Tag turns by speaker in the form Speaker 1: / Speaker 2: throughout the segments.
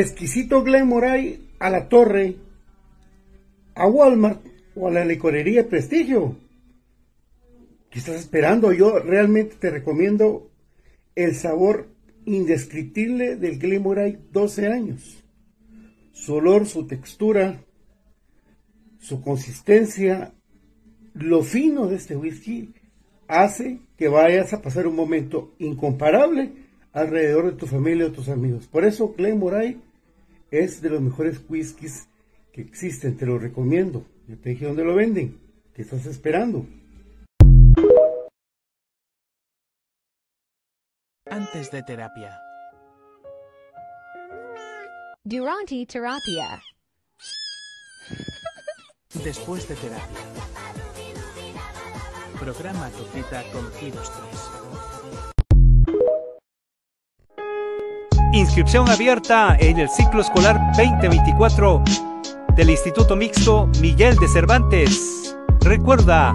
Speaker 1: Exquisito Glen Moray a la torre, a Walmart o a la licorería Prestigio. ¿Qué estás esperando? Yo realmente te recomiendo el sabor indescriptible del Glen Moray 12 años. Su olor, su textura, su consistencia, lo fino de este whisky hace que vayas a pasar un momento incomparable alrededor de tu familia o tus amigos. Por eso Glen Moray es de los mejores whiskies que existen, te lo recomiendo. Yo te dije dónde lo venden. ¿Qué estás esperando?
Speaker 2: Antes de terapia.
Speaker 3: Durante terapia.
Speaker 2: Después de terapia. Programa tu cita con Giros 3.
Speaker 4: Inscripción abierta en el ciclo escolar 2024 del Instituto Mixto Miguel de Cervantes. Recuerda,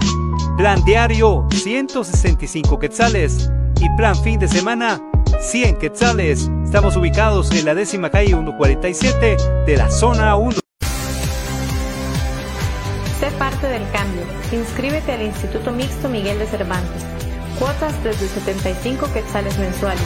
Speaker 4: plan diario 165 quetzales y plan fin de semana 100 quetzales. Estamos ubicados en la décima calle 147 de la zona 1.
Speaker 5: Sé parte del cambio. Inscríbete al Instituto Mixto Miguel de Cervantes. Cuotas desde 75 quetzales mensuales.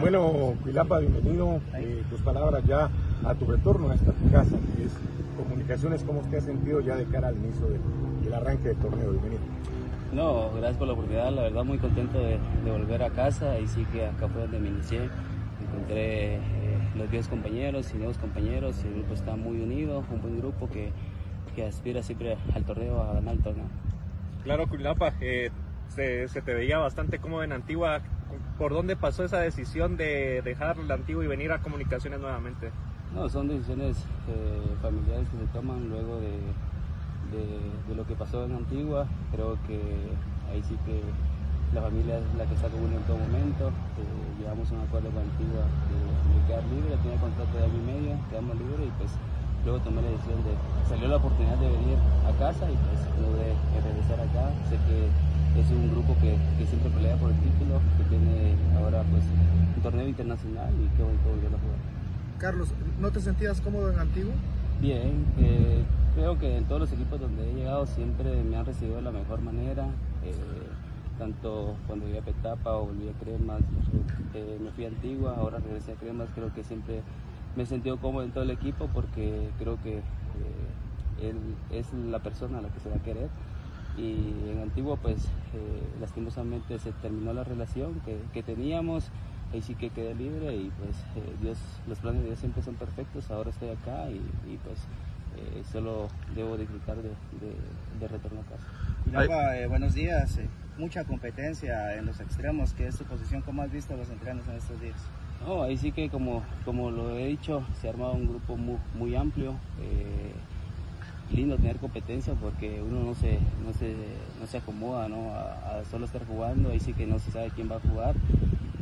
Speaker 1: Bueno, Cuilapa, bienvenido. Eh, tus palabras ya a tu retorno a esta tu casa, que es comunicaciones. ¿Cómo te has sentido ya de cara al inicio del, del arranque del torneo? Bienvenido.
Speaker 6: No, gracias por la oportunidad, la verdad muy contento de, de volver a casa y sí que acá fue donde me inicié. Encontré eh, los viejos compañeros y nuevos compañeros y el grupo está muy unido, un buen grupo que, que aspira siempre al torneo, a ganar el torneo.
Speaker 7: Claro, Cuilapa, eh, se, te veía bastante cómodo en Antigua. ¿Por dónde pasó esa decisión de dejar la Antigua y venir a Comunicaciones nuevamente?
Speaker 6: No, son decisiones eh, familiares que se toman luego de, de, lo que pasó en Antigua. Creo que ahí sí que la familia es la que está con en todo momento. Eh, llegamos a un acuerdo con Antigua de, de quedar libre, tenía contrato de año y medio, quedamos libres y pues luego tomé la decisión de, salió la oportunidad de venir a casa y pues pude regresar acá. Sé que es un grupo que, que, siempre pelea por el título, que tiene ahora pues un torneo internacional y qué bonito volver a jugar.
Speaker 8: Carlos, ¿no te sentías cómodo en Antiguo?
Speaker 6: Bien, eh, creo que en todos los equipos donde he llegado siempre me han recibido de la mejor manera. Eh, tanto cuando llegué a Petapa o volví a Cremas, eh, me fui a Antigua, ahora regresé a Cremas, creo que siempre me he sentido cómodo en todo el equipo porque creo que él es la persona a la que se va a querer y en Antigua pues eh, lastimosamente se terminó la relación que, que, teníamos, ahí sí que quedé libre y pues eh, Dios, los planes de Dios siempre son perfectos, ahora estoy acá y, pues eh, solo debo disfrutar de, de, de retorno a casa.
Speaker 9: eh, buenos días, mucha competencia en los extremos, ¿qué es tu posición? ¿Cómo has visto los entrenos en estos días?
Speaker 6: No, ahí sí que como, como lo he dicho, se ha armado un grupo muy, muy amplio lindo tener competencia porque uno no se, no se, no se acomoda ¿no? A, a, solo estar jugando, ahí sí que no se sabe quién va a jugar.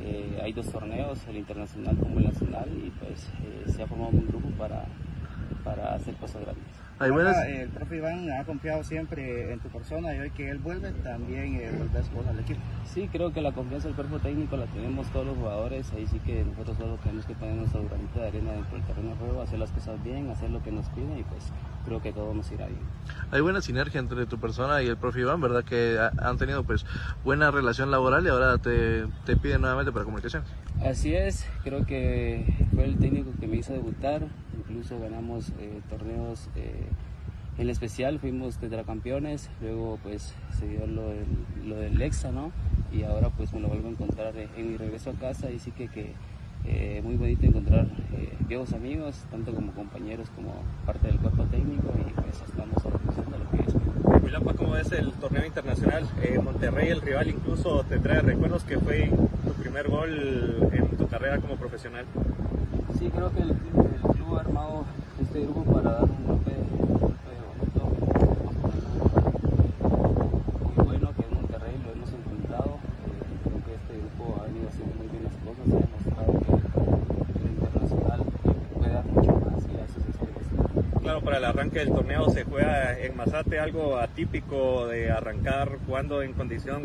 Speaker 6: Eh, hay dos torneos, el internacional como el nacional, y pues eh, se ha formado un grupo para, para hacer cosas grandes.
Speaker 9: El profe Iván ha confiado siempre en tu persona y hoy que él vuelve también eh, volvés vos al equipo.
Speaker 6: Sí, creo que la confianza del cuerpo técnico la tenemos todos los jugadores, ahí sí que nosotros solo tenemos que poner nuestra granito de arena dentro del terreno de juego, hacer las cosas bien, hacer lo que nos piden y pues creo que todo nos irá bien.
Speaker 10: Hay buena sinergia entre tu persona y el profe Iván, ¿verdad? Que han tenido pues buena relación laboral y ahora te, te piden nuevamente para comunicación.
Speaker 6: Así es, creo que fue el técnico que me hizo debutar, incluso ganamos eh, torneos eh, en especial, fuimos tetracampeones, luego pues se dio lo del, lo del Lexa, ¿no? Y ahora pues me lo vuelvo a encontrar en mi regreso a casa y sí que, que eh, muy bonito encontrar eh, viejos amigos, tanto como compañeros como parte del cuerpo técnico y pues estamos haciendo lo que es.
Speaker 7: Milapa, ¿cómo es el torneo internacional? Eh, Monterrey, el rival, incluso te trae recuerdos que fue tu primer gol en tu carrera como profesional.
Speaker 6: Sí, creo que el, el club ha armado este grupo para dar un golpe, golpe bonito. Muy bueno que en Monterrey lo hemos encontrado. Eh, creo que este grupo ha venido haciendo muy bien las cosas y ha demostrado que el internacional puede dar mucho más y a eso se
Speaker 7: para el arranque del torneo se juega en Mazate, algo atípico de arrancar jugando en condición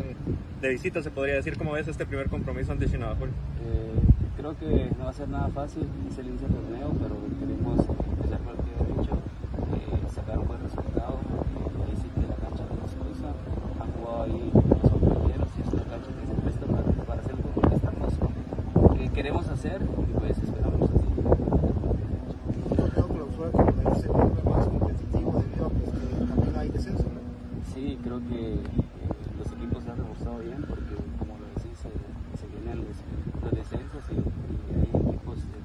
Speaker 7: de visita, se podría decir. ¿Cómo ves este primer compromiso ante Chinabajul?
Speaker 6: Eh, creo que no va a ser nada fácil, es el inicio del torneo, pero queremos empezar pie derecho, eh, sacar un buen resultado. Eh, sí que la cancha no nos cruza, han jugado ahí los compañeros y es una cancha que se presta para, para hacer lo que estamos, que queremos hacer y pues esperamos así.
Speaker 8: Un torneo clausura que me dice más competitivo debido a pues, que también hay descenso. ¿no?
Speaker 6: Sí, creo que los equipos se han reforzado bien porque, como lo decís, se, se vienen los, los descensos y, y, hay equipos que,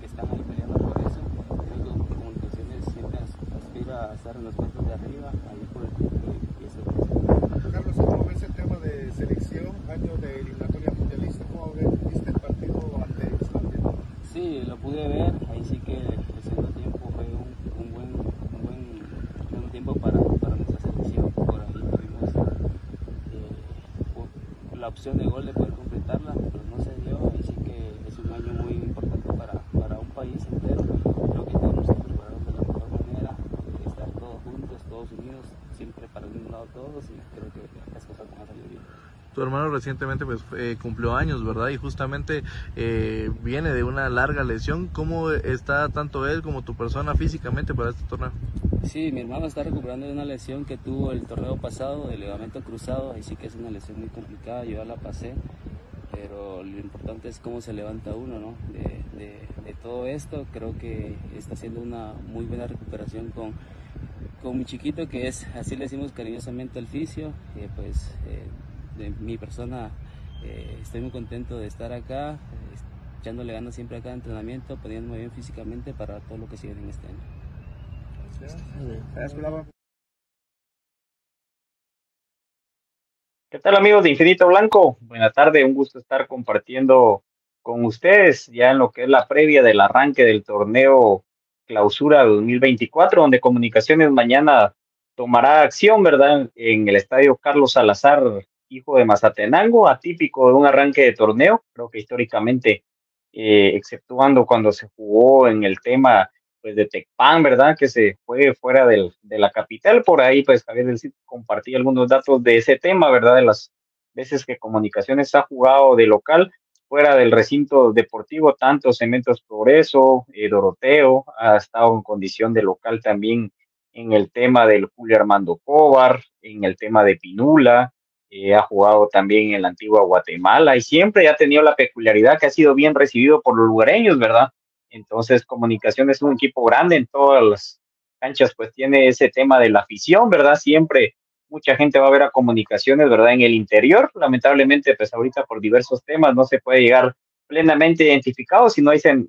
Speaker 6: que, están ahí peleando por eso. Creo que Comunicaciones siempre aspira a estar en los puestos de arriba, ahí por el título y, y eso es.
Speaker 8: Carlos, ¿cómo ves el tema de selección, año de eliminatoria mundialista? ¿Cómo ves, viste el partido ante Islandia?
Speaker 6: Sí, lo pude ver, ahí sí que el segundo tiempo fue un, un buen, un buen segundo tiempo para, para nuestra selección. Por ahí tuvimos eh, la opción de gol de poder completarla, pero no se dio. Ahí sí que es un año muy importante para, para un país entero. Creo que tenemos que prepararnos de la mejor manera, eh, estar todos juntos, todos unidos, siempre para el mismo lado todos y creo que las cosas van a salir bien.
Speaker 10: Tu hermano recientemente pues eh, cumplió años, ¿verdad? Y justamente eh, viene de una larga lesión. ¿Cómo está tanto él como tu persona físicamente para este torneo?
Speaker 6: Sí, mi hermano está recuperando de una lesión que tuvo el torneo pasado, del ligamento cruzado, ahí sí que es una lesión muy complicada, yo ya la pasé, pero lo importante es cómo se levanta uno, ¿no? De, de, de todo esto, creo que está haciendo una muy buena recuperación con, con mi chiquito, que es, así le decimos cariñosamente al fisio, pues eh, de mi persona eh, estoy muy contento de estar acá, echándole ganas siempre a cada entrenamiento, poniéndome bien físicamente para todo lo que sigue en este año.
Speaker 11: ¿Qué tal amigos de Infinito Blanco? Buena tarde, un gusto estar compartiendo con ustedes ya en lo que es la previa del arranque del torneo Clausura 2024, donde Comunicaciones mañana tomará acción, ¿verdad? En el estadio Carlos Salazar, hijo de Mazatenango, atípico de un arranque de torneo, creo que históricamente, eh, exceptuando cuando se jugó en el tema pues de Tecpan, ¿verdad? Que se fue fuera del, de la capital. Por ahí, pues Javier del Cid algunos datos de ese tema, ¿verdad? De las veces que Comunicaciones ha jugado de local fuera del recinto deportivo, tanto Cementos Progreso, eh, Doroteo, ha estado en condición de local también en el tema del Julio Armando Cobar, en el tema de Pinula, eh, ha jugado también en la antigua Guatemala y siempre ha tenido la peculiaridad que ha sido bien recibido por los lugareños, ¿verdad? Entonces, Comunicación es un equipo grande en todas las canchas, pues tiene ese tema de la afición, ¿verdad? Siempre mucha gente va a ver a Comunicaciones, ¿verdad? En el interior, lamentablemente, pues ahorita por diversos temas no se puede llegar plenamente identificado si no dicen,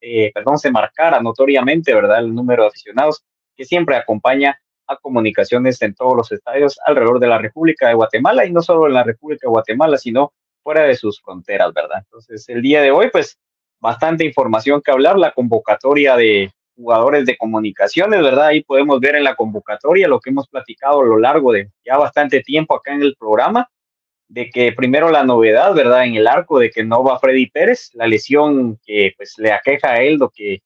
Speaker 11: eh, perdón, se marcara notoriamente, ¿verdad? El número de aficionados que siempre acompaña a comunicaciones en todos los estadios alrededor de la República de Guatemala y no solo en la República de Guatemala, sino fuera de sus fronteras, ¿verdad? Entonces, el día de hoy, pues, bastante información que hablar, la convocatoria de jugadores de comunicaciones, ¿verdad? Ahí podemos ver en la convocatoria lo que hemos platicado a lo largo de ya bastante tiempo acá en el programa, de que primero la novedad, ¿verdad? En el arco de que no va Freddy Pérez, la lesión que pues le aqueja a él, lo que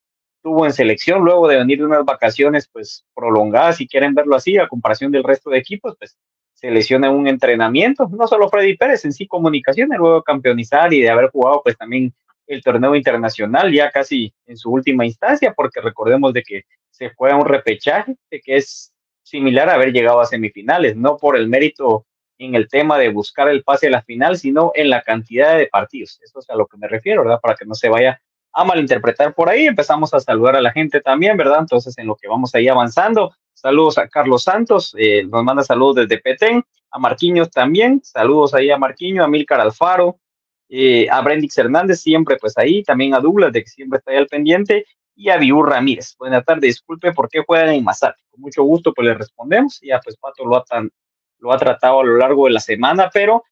Speaker 11: tuvo en selección luego de venir de unas vacaciones pues prolongadas, si quieren verlo así, a comparación del resto de equipos, pues se lesiona en un entrenamiento, no solo Freddy Pérez, en sí comunicaciones, luego de campeonizar y de haber jugado pues también el torneo internacional ya casi en su última instancia, porque recordemos de que se juega un repechaje, de que es similar a haber llegado a semifinales, no por el mérito en el tema de buscar el pase a la final, sino en la cantidad de partidos. Eso es a lo que me refiero, ¿verdad? Para que no se vaya a malinterpretar por ahí. Empezamos a saludar a la gente también, ¿verdad? Entonces, en lo que vamos ahí avanzando, saludos a Carlos Santos, eh, nos manda saludos desde Petén, a Marquiños también, saludos ahí a Marquiño, a Milcar Alfaro, eh, a Brendix Hernández, siempre pues ahí, también a Douglas, de que siempre está ahí al pendiente, y a Biur Ramírez. Buenas tardes, disculpe, ¿por qué juegan en Mazate? Con mucho gusto, pues le respondemos, ya pues Pato lo ha, tan, lo ha tratado a lo largo de la semana, pero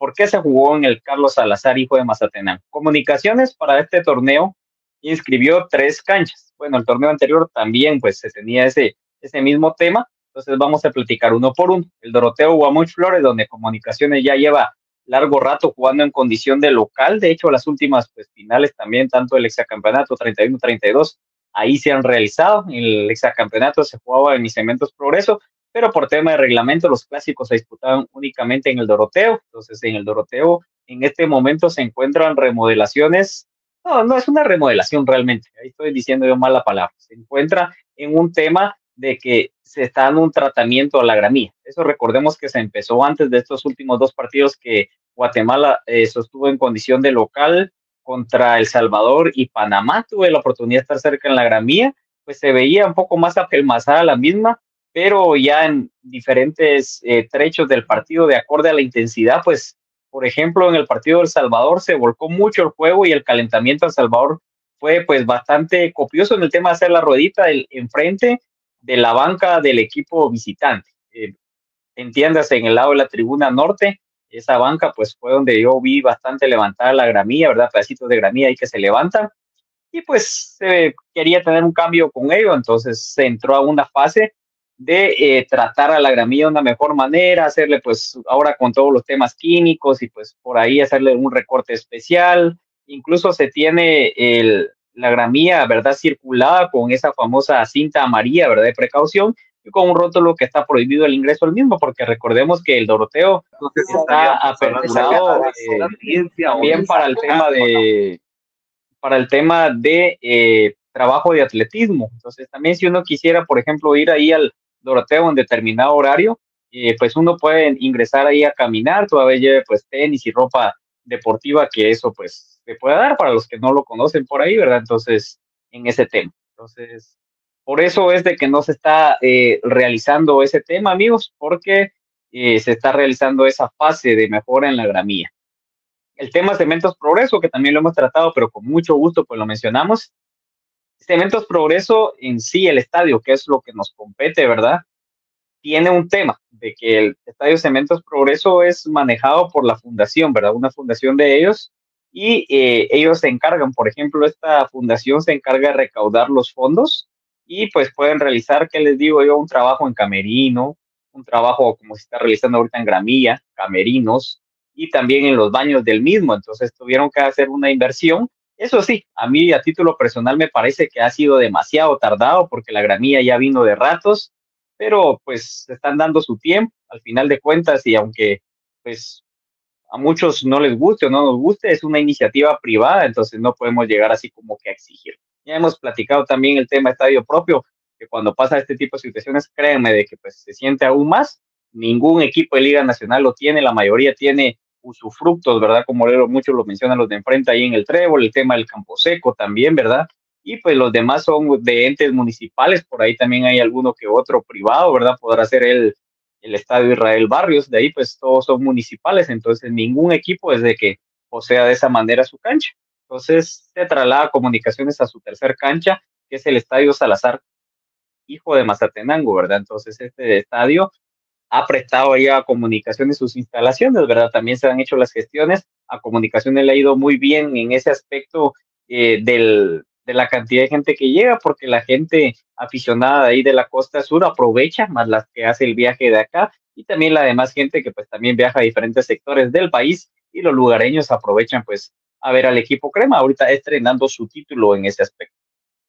Speaker 11: ¿Por qué se jugó en el Carlos Salazar, hijo de Mazatenán? Comunicaciones para este torneo inscribió tres canchas. Bueno, el torneo anterior también pues se tenía ese, ese mismo tema. Entonces vamos a platicar uno por uno. El Doroteo Guamuch Flores, donde Comunicaciones ya lleva largo rato jugando en condición de local. De hecho, las últimas pues, finales también, tanto el exacampeonato 31-32, ahí se han realizado. El exacampeonato se jugaba en mis Progreso pero por tema de reglamento los clásicos se disputaban únicamente en el Doroteo. Entonces, en el Doroteo, en este momento se encuentran remodelaciones. No, no es una remodelación realmente. Ahí estoy diciendo yo mal la palabra. Se encuentra en un tema de que se está dando un tratamiento a la gramía. Eso recordemos que se empezó antes de estos últimos dos partidos que Guatemala eh, sostuvo en condición de local contra El Salvador y Panamá. Tuve la oportunidad de estar cerca en la gramía, pues se veía un poco más apelmazada la misma, pero ya en diferentes eh, trechos del partido, de acorde a la intensidad, pues, por ejemplo, en el partido del Salvador se volcó mucho el juego y el calentamiento al Salvador fue pues bastante copioso en el tema de hacer la ruedita del, enfrente de la banca del equipo visitante. Eh, entiéndase, en el lado de la tribuna norte, esa banca pues fue donde yo vi bastante levantada la gramilla, ¿verdad? Pedacitos de gramilla ahí que se levantan. Y pues se quería tener un cambio con ello, entonces se entró a una fase de eh, tratar a la gramilla de una mejor manera, hacerle pues ahora con todos los temas químicos y pues por ahí hacerle un recorte especial. Incluso se tiene el, la gramilla, ¿verdad? Circulada con esa famosa cinta amarilla, ¿verdad? De precaución y con un rótulo que está prohibido el ingreso al mismo, porque recordemos que el Doroteo está aperturado eh, también para el tema de para el tema de eh, trabajo de atletismo. Entonces, también si uno quisiera, por ejemplo, ir ahí al, Doroteo en determinado horario, eh, pues uno puede ingresar ahí a caminar, todavía lleve pues tenis y ropa deportiva, que eso pues se puede dar para los que no lo conocen por ahí, ¿verdad? Entonces, en ese tema. Entonces, por eso es de que no se está eh, realizando ese tema, amigos, porque eh, se está realizando esa fase de mejora en la gramía. El tema Cementos Progreso, que también lo hemos tratado, pero con mucho gusto, pues lo mencionamos, Cementos Progreso en sí, el estadio, que es lo que nos compete, ¿verdad? Tiene un tema de que el estadio Cementos Progreso es manejado por la fundación, ¿verdad? Una fundación de ellos y eh, ellos se encargan, por ejemplo, esta fundación se encarga de recaudar los fondos y pues pueden realizar, ¿qué les digo yo? Un trabajo en camerino, un trabajo como se está realizando ahorita en Gramilla, camerinos y también en los baños del mismo. Entonces tuvieron que hacer una inversión Eso sí, a mí a título personal me parece que ha sido demasiado tardado porque la gramilla ya vino de ratos, pero pues están dando su tiempo al final de cuentas y aunque pues a muchos no les guste o no nos guste, es una iniciativa privada, entonces no podemos llegar así como que a exigir. Ya hemos platicado también el tema estadio propio, que cuando pasa este tipo de situaciones, créanme de que pues se siente aún más. Ningún equipo de Liga Nacional lo tiene, la mayoría tiene usufructos, ¿verdad? Como muchos lo mencionan los de enfrente ahí en el Trébol, el tema del Campo Seco también, ¿verdad? Y pues los demás son de entes municipales, por ahí también hay alguno que otro privado, ¿verdad? Podrá ser el, el Estadio Israel Barrios, de ahí pues todos son municipales, entonces ningún equipo es de que posea de esa manera su cancha. Entonces se traslada comunicaciones a su tercer cancha, que es el Estadio Salazar, hijo de Mazatenango, ¿verdad? Entonces este estadio ha prestado ya a comunicaciones sus instalaciones, ¿verdad? También se han hecho las gestiones, a comunicaciones le ha ido muy bien en ese aspecto eh, del, de la cantidad de gente que llega, porque la gente aficionada de ahí de la costa sur aprovecha más las que hace el viaje de acá y también la demás gente que pues también viaja a diferentes sectores del país y los lugareños aprovechan pues a ver al equipo crema, ahorita estrenando su título en ese aspecto.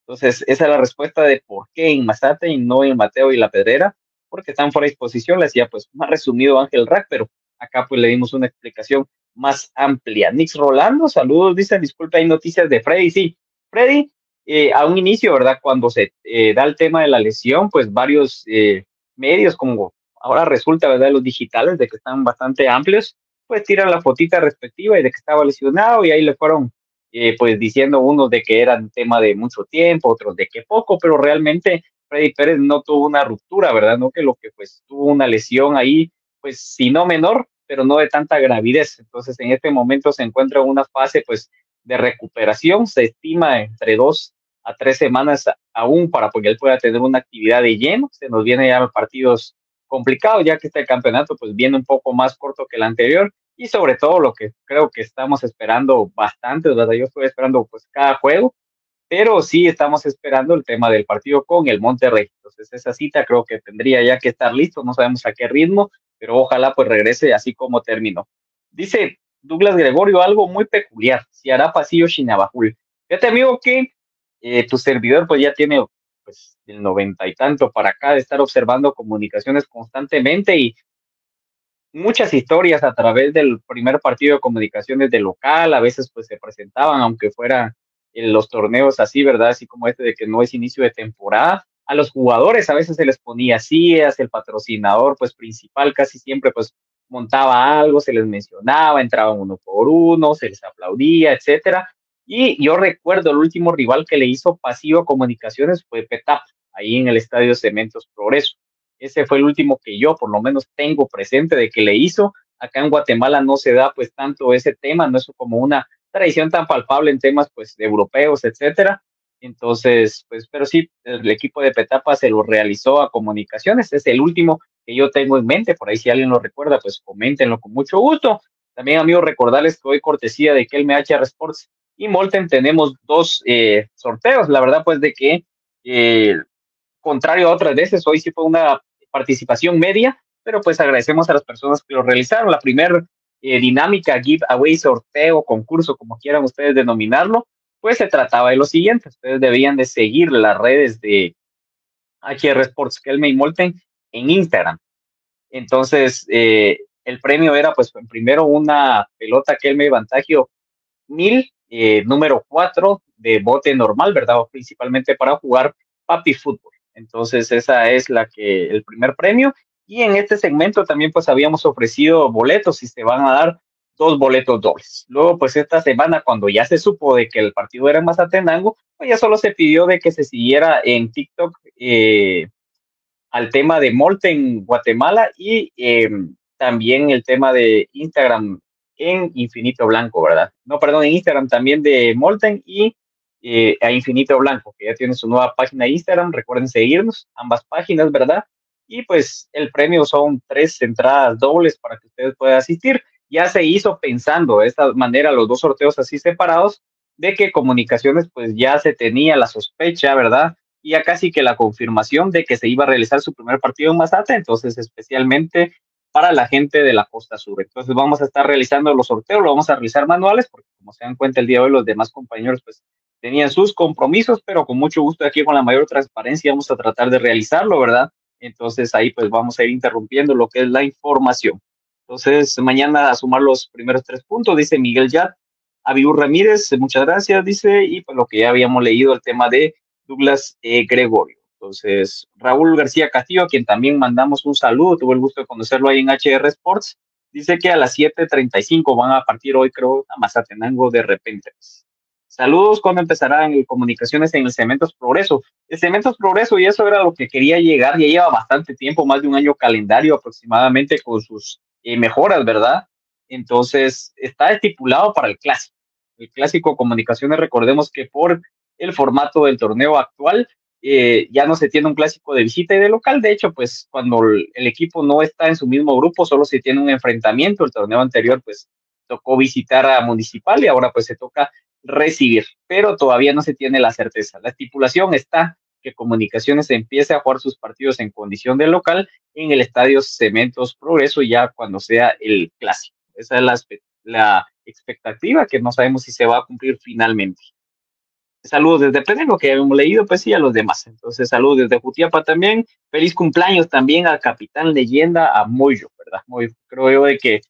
Speaker 11: Entonces, esa es la respuesta de por qué en Mazate y no en Mateo y La Pedrera, porque están fuera de disposición, le decía pues más resumido Ángel Rack, pero acá pues le dimos una explicación más amplia. Nix Rolando, saludos, dicen, disculpe, hay noticias de Freddy, sí, Freddy, eh, a un inicio, ¿verdad? Cuando se eh, da el tema de la lesión, pues varios eh, medios, como ahora resulta, ¿verdad? Los digitales, de que están bastante amplios, pues tiran la fotita respectiva y de que estaba lesionado y ahí le fueron, pues diciendo unos de que era un tema de mucho tiempo, otros de que poco, pero realmente Freddy Pérez no tuvo una ruptura, ¿verdad? No que lo que pues tuvo una lesión ahí, pues si no menor, pero no de tanta gravidez. Entonces en este momento se encuentra en una fase pues de recuperación. Se estima entre dos a tres semanas aún para que él pueda tener una actividad de lleno. Se nos viene ya partidos complicados, ya que este campeonato pues viene un poco más corto que el anterior y sobre todo lo que creo que estamos esperando bastante, ¿verdad? Yo estoy esperando pues cada juego, pero sí estamos esperando el tema del partido con el Monterrey. Entonces esa cita creo que tendría ya que estar listo, no sabemos a qué ritmo, pero ojalá pues regrese así como terminó. Dice Douglas Gregorio algo muy peculiar, si hará pasillo Shinabajul. Fíjate, amigo, que eh, tu servidor pues ya tiene pues el noventa y tanto para acá de estar observando comunicaciones constantemente y muchas historias a través del primer partido de comunicaciones de local, a veces pues se presentaban, aunque fuera en los torneos así, ¿verdad? Así como este de que no es inicio de temporada. A los jugadores a veces se les ponía es el patrocinador pues principal casi siempre pues montaba algo, se les mencionaba, entraban uno por uno, se les aplaudía, etcétera. Y yo recuerdo el último rival que le hizo pasivo comunicaciones fue Petap, ahí en el Estadio Cementos Progreso. Ese fue el último que yo por lo menos tengo presente de que le hizo. Acá en Guatemala no se da pues tanto ese tema, no es como una tradición tan palpable en temas pues europeos, etcétera. Entonces, pues, pero sí, el equipo de Petapa se lo realizó a comunicaciones, es el último que yo tengo en mente, por ahí si alguien lo recuerda, pues coméntenlo con mucho gusto. También, amigos, recordarles que hoy cortesía de Kelme HR Sports y Molten tenemos dos eh, sorteos. La verdad, pues, de que, eh, contrario a otras veces, hoy sí fue una participación media, pero pues agradecemos a las personas que lo realizaron. La primera eh, dinámica, giveaway, sorteo, concurso, como quieran ustedes denominarlo, pues se trataba de lo siguiente. Ustedes debían de seguir las redes de HR Sports Kelme y Molten en Instagram. Entonces, eh, el premio era, pues, primero una pelota que él me Vantagio 1000, eh, número 4 de bote normal, ¿verdad? principalmente para jugar papi fútbol. Entonces, esa es la que, el primer premio. Y en este segmento también, pues, habíamos ofrecido boletos y se van a dar dos boletos dobles. Luego, pues, esta semana, cuando ya se supo de que el partido era en Mazatenango, pues ya solo se pidió de que se siguiera en TikTok eh, al tema de Molten Guatemala y em, también el tema de Instagram en Infinito Blanco, ¿verdad? No, perdón, en Instagram también de Molten y eh, a Infinito Blanco, que ya tiene su nueva página de Instagram. Recuerden seguirnos, ambas páginas, ¿verdad? Y pues el premio son tres entradas dobles para que ustedes puedan asistir. Ya se hizo pensando de esta manera los dos sorteos así separados, de que comunicaciones pues ya se tenía la sospecha, ¿verdad? y ya casi que la confirmación de que se iba a realizar su primer partido en Mazate, entonces especialmente para la gente de la costa sur. Entonces vamos a estar realizando los sorteos, lo vamos a realizar manuales, porque como se dan cuenta el día de hoy los demás compañeros pues tenían sus compromisos, pero con mucho gusto aquí con la mayor transparencia vamos a tratar de realizarlo, ¿verdad? Entonces ahí pues vamos a ir interrumpiendo lo que es la información. Entonces mañana a sumar los primeros tres puntos, dice Miguel Yat. Abiur Ramírez, muchas gracias, dice, y pues lo que ya habíamos leído, el tema de Douglas eh, Gregorio. Entonces, Raúl García Castillo, a quien también mandamos un saludo, tuve el gusto de conocerlo ahí en HR Sports, dice que a las 7.35 van a partir hoy, creo, a Mazatenango de repente. Saludos cuando empezarán comunicaciones en el Cementos Progreso. El Cementos Progreso, y eso era lo que quería llegar, ya lleva bastante tiempo, más de un año calendario aproximadamente con sus eh, mejoras, ¿verdad? Entonces, está estipulado para el clásico. El clásico comunicaciones, recordemos que por el formato del torneo actual, eh, ya no se tiene un clásico de visita y de local. De hecho, pues cuando el, equipo no está en su mismo grupo, solo se tiene un enfrentamiento. El torneo anterior, pues tocó visitar a Municipal y ahora pues se toca recibir, pero todavía no se tiene la certeza. La estipulación está que Comunicaciones empiece a jugar sus partidos en condición de local en el estadio Cementos Progreso ya cuando sea el clásico. Esa es la, expectativa que no sabemos si se va a cumplir finalmente. Saludos desde Pedro, que habíamos leído, pues sí, a los demás. Entonces, saludos desde Jutiapa también. Feliz cumpleaños también al capitán leyenda, a Moyo, ¿verdad? Moyo, creo yo de que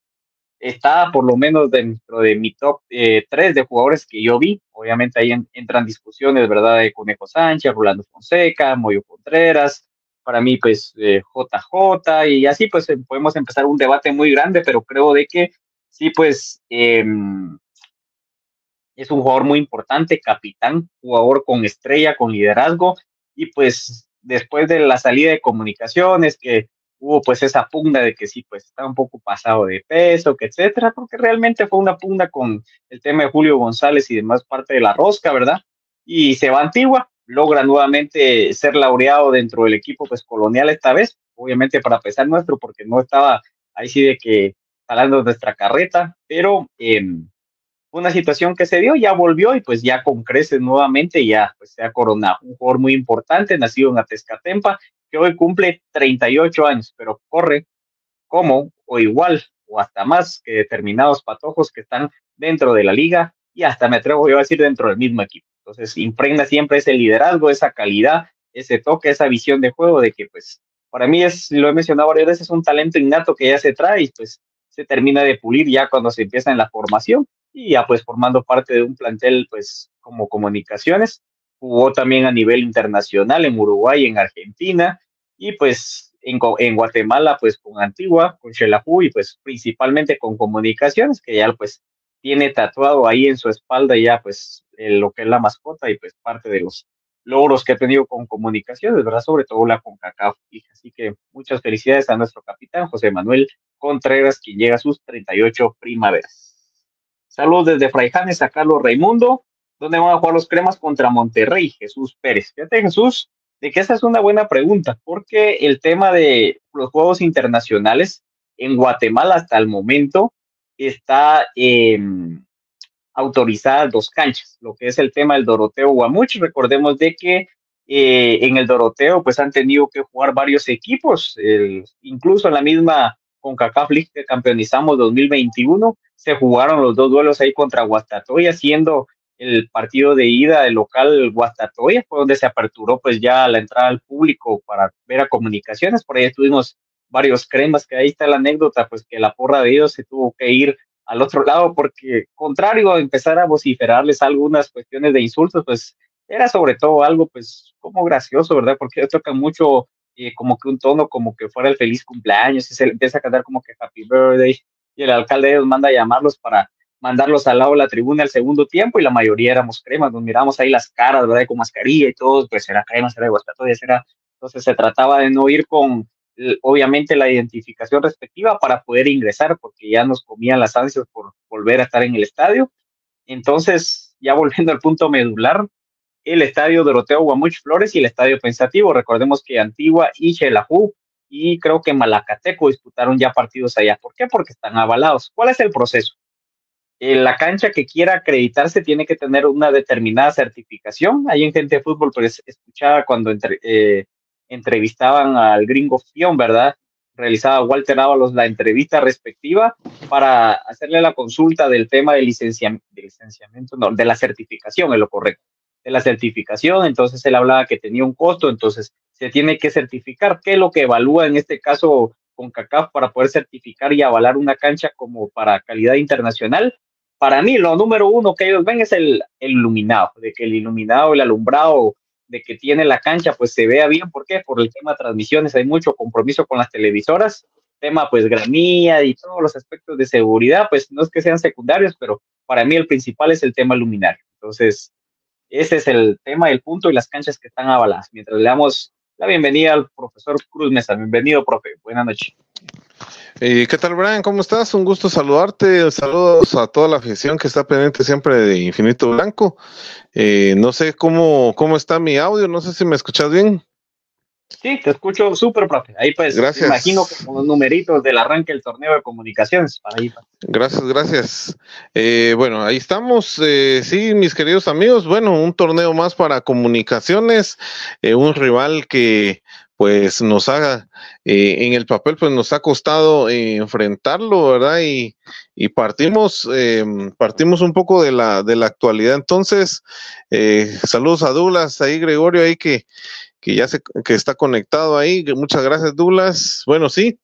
Speaker 11: está por lo menos dentro de mi top eh, 3 de jugadores que yo vi. Obviamente ahí entran discusiones, ¿verdad? De Conejo Sánchez, Rolando Fonseca, Moyo Contreras, para mí, pues, JJ, y así, pues, eh, podemos empezar un debate muy grande, pero creo de que sí, pues, eh, es un jugador muy importante, capitán, jugador con estrella, con liderazgo, y pues después de la salida de comunicaciones, que hubo pues esa pugna de que sí, pues está un poco pasado de peso, que etcétera, porque realmente fue una pugna con el tema de Julio González y demás parte de la rosca, ¿verdad? Y se va Antigua, logra nuevamente ser laureado dentro del equipo pues colonial esta vez, obviamente para pesar nuestro, porque no estaba ahí sí de que jalando nuestra carreta, pero eh, una situación que se dio, ya volvió y pues ya con creces nuevamente, ya pues se ha coronado. Un jugador muy importante, nacido en Atezcatempa, que hoy cumple 38 años, pero corre como o igual o hasta más que determinados patojos que están dentro de la liga y hasta me atrevo yo a decir dentro del mismo equipo. Entonces impregna siempre ese liderazgo, esa calidad, ese toque, esa visión de juego de que pues para mí es, lo he mencionado varias veces, es un talento innato que ya se trae y pues se termina de pulir ya cuando se empieza en la formación y ya pues formando parte de un plantel pues como comunicaciones. Jugó también a nivel internacional en Uruguay, en Argentina y pues en, en Guatemala pues con Antigua, con Xelajú y pues principalmente con comunicaciones que ya pues tiene tatuado ahí en su espalda ya pues lo que es la mascota y pues parte de los logros que ha tenido con comunicaciones, ¿verdad? Sobre todo la con CACAF. Así que muchas felicidades a nuestro capitán José Manuel Contreras, quien llega a sus 38 primaveras. Saludos desde Fraijanes a Carlos Raimundo, donde van a jugar los cremas contra Monterrey, Jesús Pérez. Fíjate, Jesús, de que esa es una buena pregunta, porque el tema de los juegos internacionales en Guatemala hasta el momento está eh, dos canchas, lo que es el tema del Doroteo Guamuch. Recordemos de que eh, en el Doroteo pues han tenido que jugar varios equipos, incluso en la misma con CACAF League que campeonizamos 2021, se jugaron los dos duelos ahí contra Guastatoya, siendo el partido de ida del local Guastatoya, fue donde se aperturó pues ya la entrada al público para ver a comunicaciones, por ahí tuvimos varios cremas, que ahí está la anécdota, pues que la porra de ellos se tuvo que ir al otro lado, porque contrario a empezar a vociferarles algunas cuestiones de insultos, pues era sobre todo algo pues como gracioso, ¿verdad? Porque toca mucho eh, como que un tono como que fuera el feliz cumpleaños y se empieza a cantar como que happy birthday y el alcalde los manda a llamarlos para mandarlos al lado de la tribuna al segundo tiempo y la mayoría éramos cremas, nos miramos ahí las caras, ¿verdad? Con mascarilla y todo, pues era cremas, era de era... Entonces se trataba de no ir con, obviamente, la identificación respectiva para poder ingresar, porque ya nos comían las ansias por volver a estar en el estadio. Entonces, ya volviendo al punto medular, el estadio Doroteo Guamuch Flores y el estadio Pensativo. Recordemos que Antigua y Xelajú y creo que Malacateco disputaron ya partidos allá. ¿Por qué? Porque están avalados. ¿Cuál es el proceso? Eh, la cancha que quiera acreditarse tiene que tener una determinada certificación. Ahí en Gente de Fútbol, pues escuchaba cuando eh, entrevistaban al gringo Fion, ¿verdad? realizaba Walter Ábalos la entrevista respectiva para hacerle la consulta del tema del, licenciamiento, no, de la certificación, es lo correcto, de la certificación, entonces él hablaba que tenía un costo, entonces se tiene que certificar, ¿qué es lo que evalúa en este caso con CACAF para poder certificar y avalar una cancha como para calidad internacional? Para mí, lo número uno que ellos ven es el, el iluminado, de que el iluminado, el alumbrado de que tiene la cancha, pues se vea bien. ¿Por qué? Por el tema de transmisiones, hay mucho compromiso con las televisoras, tema pues gramía y todos los aspectos de seguridad, pues no es que sean secundarios, pero para mí el principal es el tema luminario. Entonces, ese es el tema, el punto y las canchas que están avaladas. Mientras le damos la bienvenida al profesor Cruz Mesa. Bienvenido, profe. Buenas noches.
Speaker 12: Eh, ¿Qué tal, Brian? ¿Cómo estás? Un gusto saludarte. Saludos a toda la afición que está pendiente siempre de Infinito Blanco. Eh, no sé cómo, cómo está mi audio, no sé si me escuchas bien.
Speaker 11: Sí, te escucho súper, profe. Ahí pues,
Speaker 12: gracias.
Speaker 11: me imagino que con los numeritos del arranque del torneo de comunicaciones. Para ahí.
Speaker 12: Gracias, gracias. Eh, bueno, ahí estamos. Eh, sí, mis queridos amigos. Bueno, un torneo más para comunicaciones. Eh, un rival que pues nos haga eh, en el papel pues nos ha costado eh, enfrentarlo verdad y, y partimos partimos un poco de la de la actualidad entonces saludos a Douglas ahí Gregorio ahí que que ya se que está conectado ahí muchas gracias Douglas bueno sí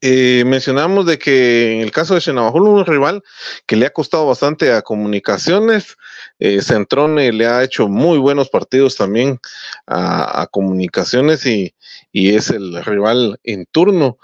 Speaker 12: eh, mencionamos de que en el caso de Xenabajul, un rival que le ha costado bastante a comunicaciones, eh, Centrone le ha hecho muy buenos partidos también a, comunicaciones y, y, es el rival en turno.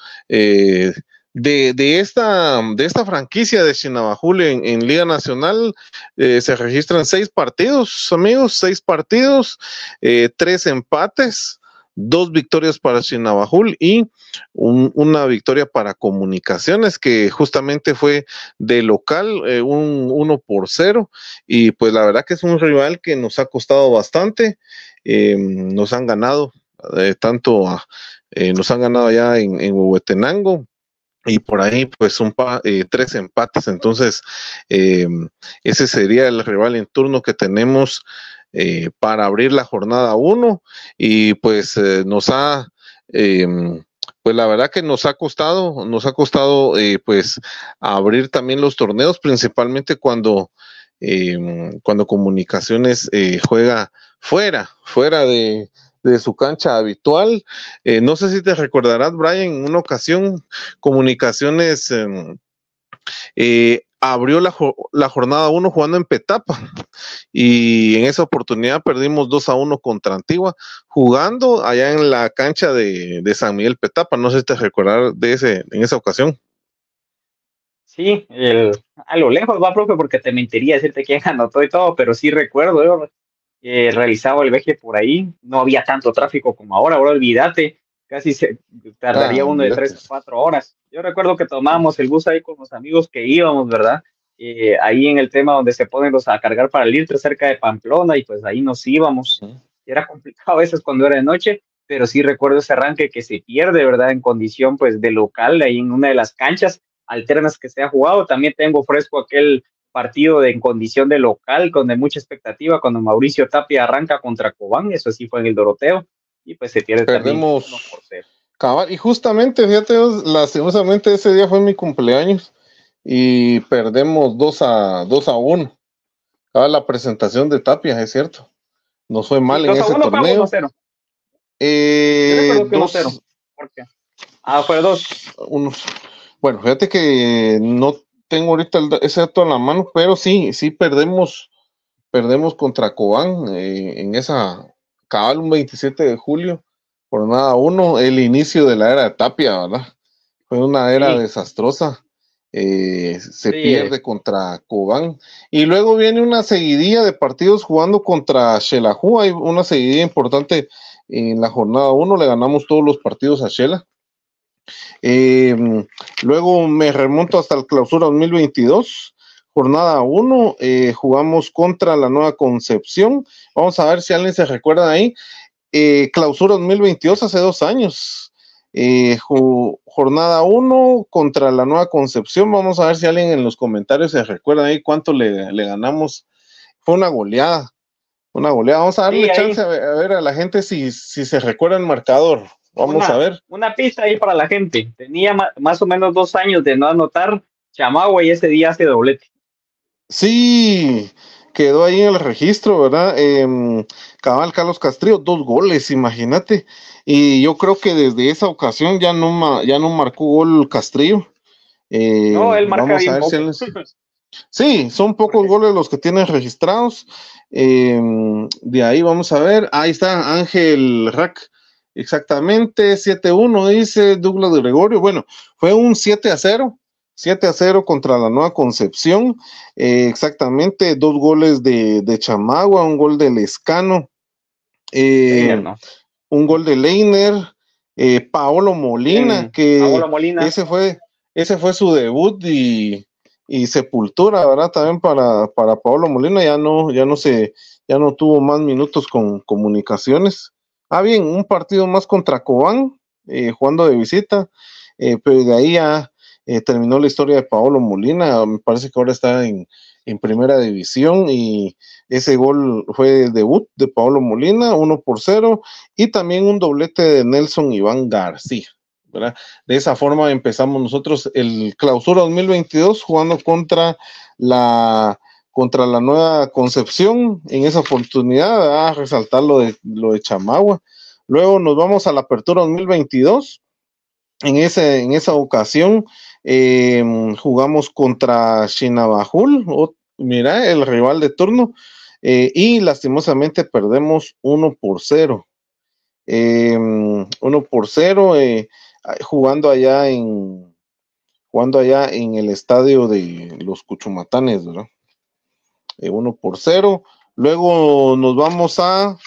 Speaker 12: De, de, esta, de esta franquicia de Chinabajul en, en Liga Nacional eh, se registran seis partidos, amigos, seis partidos, eh, tres empates, dos victorias para Chinabajul y una victoria para Comunicaciones, que justamente fue de local, eh, un uno por cero, y pues la verdad que es un rival que nos ha costado bastante, eh, nos han ganado tanto, nos han ganado ya en, en Huehuetenango, y por ahí pues un tres empates. Entonces ese sería el rival en turno que tenemos eh, para abrir la jornada 1 y pues eh, nos ha, em, pues la verdad que nos ha costado, nos ha costado eh, pues abrir también los torneos, principalmente cuando, em, cuando Comunicaciones juega fuera, fuera de, de su cancha habitual. no sé si te recordarás, Brian, en una ocasión Comunicaciones em, eh, abrió la, la jornada 1 jugando en Petapa y en esa oportunidad perdimos 2 a 1 contra Antigua jugando allá en la cancha de, de San Miguel Petapa. No sé si te recordar de ese, en esa ocasión.
Speaker 11: Sí, el, a lo lejos va, profe, porque te mentiría decirte quién anotó y todo, pero sí recuerdo, que realizaba el viaje por ahí, no había tanto tráfico como ahora, ahora olvídate, casi se tardaría ah, uno de tres o cuatro horas. Yo recuerdo que tomábamos el bus ahí con los amigos que íbamos, ¿verdad? Eh, ahí en el tema donde se ponen los a cargar para el irte cerca de Pamplona y pues ahí nos íbamos. Era complicado a veces cuando era de noche, pero sí recuerdo ese arranque que se pierde, ¿verdad? En condición pues de local, ahí en una de las canchas alternas que se ha jugado. También tengo fresco aquel partido de, en condición de local, con de mucha expectativa, cuando Mauricio Tapia arranca contra Cobán, eso sí fue en el Doroteo y pues se pierde
Speaker 12: Perdemos. Cabal, y justamente, fíjate, lastimosamente ese día fue mi cumpleaños y perdemos 2 a 2 a 1. Cabal, la presentación de Tapia, es cierto. No fue mal en ese torneo.
Speaker 11: Eh, dos, ¿Por qué? Ah, fue 2.
Speaker 12: Bueno, fíjate que no tengo ahorita ese dato en la mano, pero sí, sí perdemos, perdemos contra Cobán eh, en esa cabal un 27 de julio, jornada 1, el inicio de la era de Tapia, ¿verdad? Fue una era desastrosa. Eh, se pierde contra Cobán. Y luego viene una seguidilla de partidos jugando contra Xelajú. Hay una seguidilla importante en la jornada 1. Le ganamos todos los partidos a Shela. Eh, luego me remonto hasta el clausura 2022 jornada 1, eh, jugamos contra la Nueva Concepción. Vamos a ver si alguien se recuerda ahí. Eh, clausura 2022, hace dos años. Eh, jornada 1 contra la Nueva Concepción. Vamos a ver si alguien en los comentarios se recuerda ahí cuánto le, ganamos. Fue una goleada. Una goleada. Vamos a darle chance a ver, a la gente si, si se recuerda el marcador. Vamos
Speaker 11: una,
Speaker 12: a ver.
Speaker 11: Una pista ahí para la gente. Tenía más o menos dos años de no anotar Chamagua y ese día hace doblete.
Speaker 12: Sí, quedó ahí en el registro, ¿verdad? Em, cabal Carlos Castrillo, dos goles, imagínate. Y yo creo que desde esa ocasión ya no, ya no marcó gol Castrillo. Eh,
Speaker 11: No, él marca
Speaker 12: vamos a
Speaker 11: bien
Speaker 12: si
Speaker 11: poco.
Speaker 12: él- Sí, son pocos goles los que tienen registrados. Em, de ahí vamos a ver. Ahí está Ángel Rack. Exactamente, 7-1, dice Douglas de Gregorio. Bueno, fue un 7 a 0. 7 a 0 contra la Nueva Concepción. Eh, exactamente, dos goles de, de Chamagua, un gol de Lescano. eh,
Speaker 11: Leiner, ¿no?
Speaker 12: un gol de Leiner, eh, Paolo Molina, que
Speaker 11: Paolo Molina.
Speaker 12: ese fue, ese fue su debut y, y sepultura, ¿verdad? También para, para Paolo Molina, ya no, ya no se, ya no tuvo más minutos con comunicaciones. Ah, bien, un partido más contra Cobán, eh, jugando de visita, eh, pero de ahí ya eh, terminó la historia de Paolo Molina, me parece que ahora está en, en primera división y ese gol fue el debut de Paolo Molina, 1 por 0, y también un doblete de Nelson Iván García. De esa forma empezamos nosotros el clausura 2022 jugando contra la contra la nueva Concepción en esa oportunidad, a resaltar lo de, lo de Chamagua. Luego nos vamos a la apertura 2022. En, ese, en esa ocasión eh, jugamos contra Shinabajul, mira, el rival de turno, eh, y lastimosamente perdemos 1 por 0. Eh, 1 por 0, eh, jugando allá en jugando allá en el estadio de los Cuchumatanes, ¿verdad? Eh, 1 por 0. Luego nos vamos a,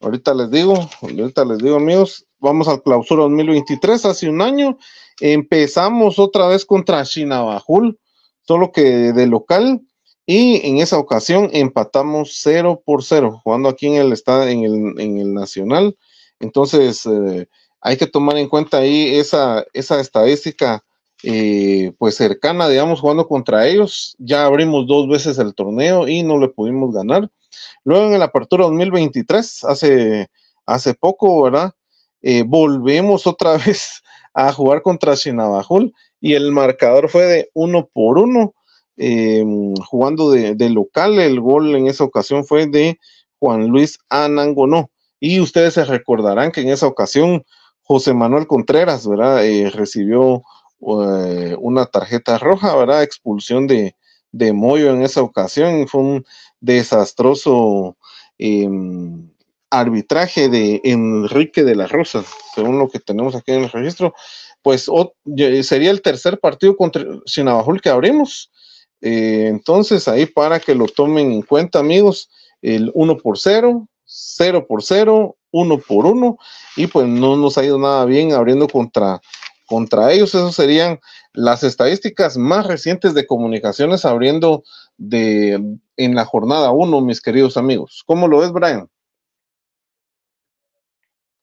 Speaker 12: ahorita les digo, ahorita les digo amigos, vamos al clausura 2023, hace un año, empezamos otra vez contra Shinabajul, solo que de local, y en esa ocasión empatamos 0 por 0, jugando aquí en el, estadio, en el, en el Nacional. Entonces, eh, hay que tomar en cuenta ahí esa, esa estadística eh, pues cercana, digamos, jugando contra ellos. Ya abrimos dos veces el torneo y no le pudimos ganar. Luego en la apertura 2023, hace, hace poco, ¿verdad? Eh, volvemos otra vez a jugar contra Shinabajul y el marcador fue de uno por uno, eh, jugando de, de local. El gol en esa ocasión fue de Juan Luis Anangonó. Y ustedes se recordarán que en esa ocasión José Manuel Contreras, ¿verdad? Eh, recibió eh, una tarjeta roja, ¿verdad? Expulsión de, de Moyo en esa ocasión. Fue un desastroso eh, arbitraje de Enrique de la Rosa, según lo que tenemos aquí en el registro. Pues sería el tercer partido contra Sinabajul que abrimos. Eh, entonces, ahí para que lo tomen en cuenta, amigos, el 1 por 0, 0 por 0, 1 por 1, y pues no nos ha ido nada bien abriendo contra, contra ellos. Esas serían las estadísticas más recientes de comunicaciones abriendo de, en la jornada 1, mis queridos amigos. ¿Cómo lo ves, Brian?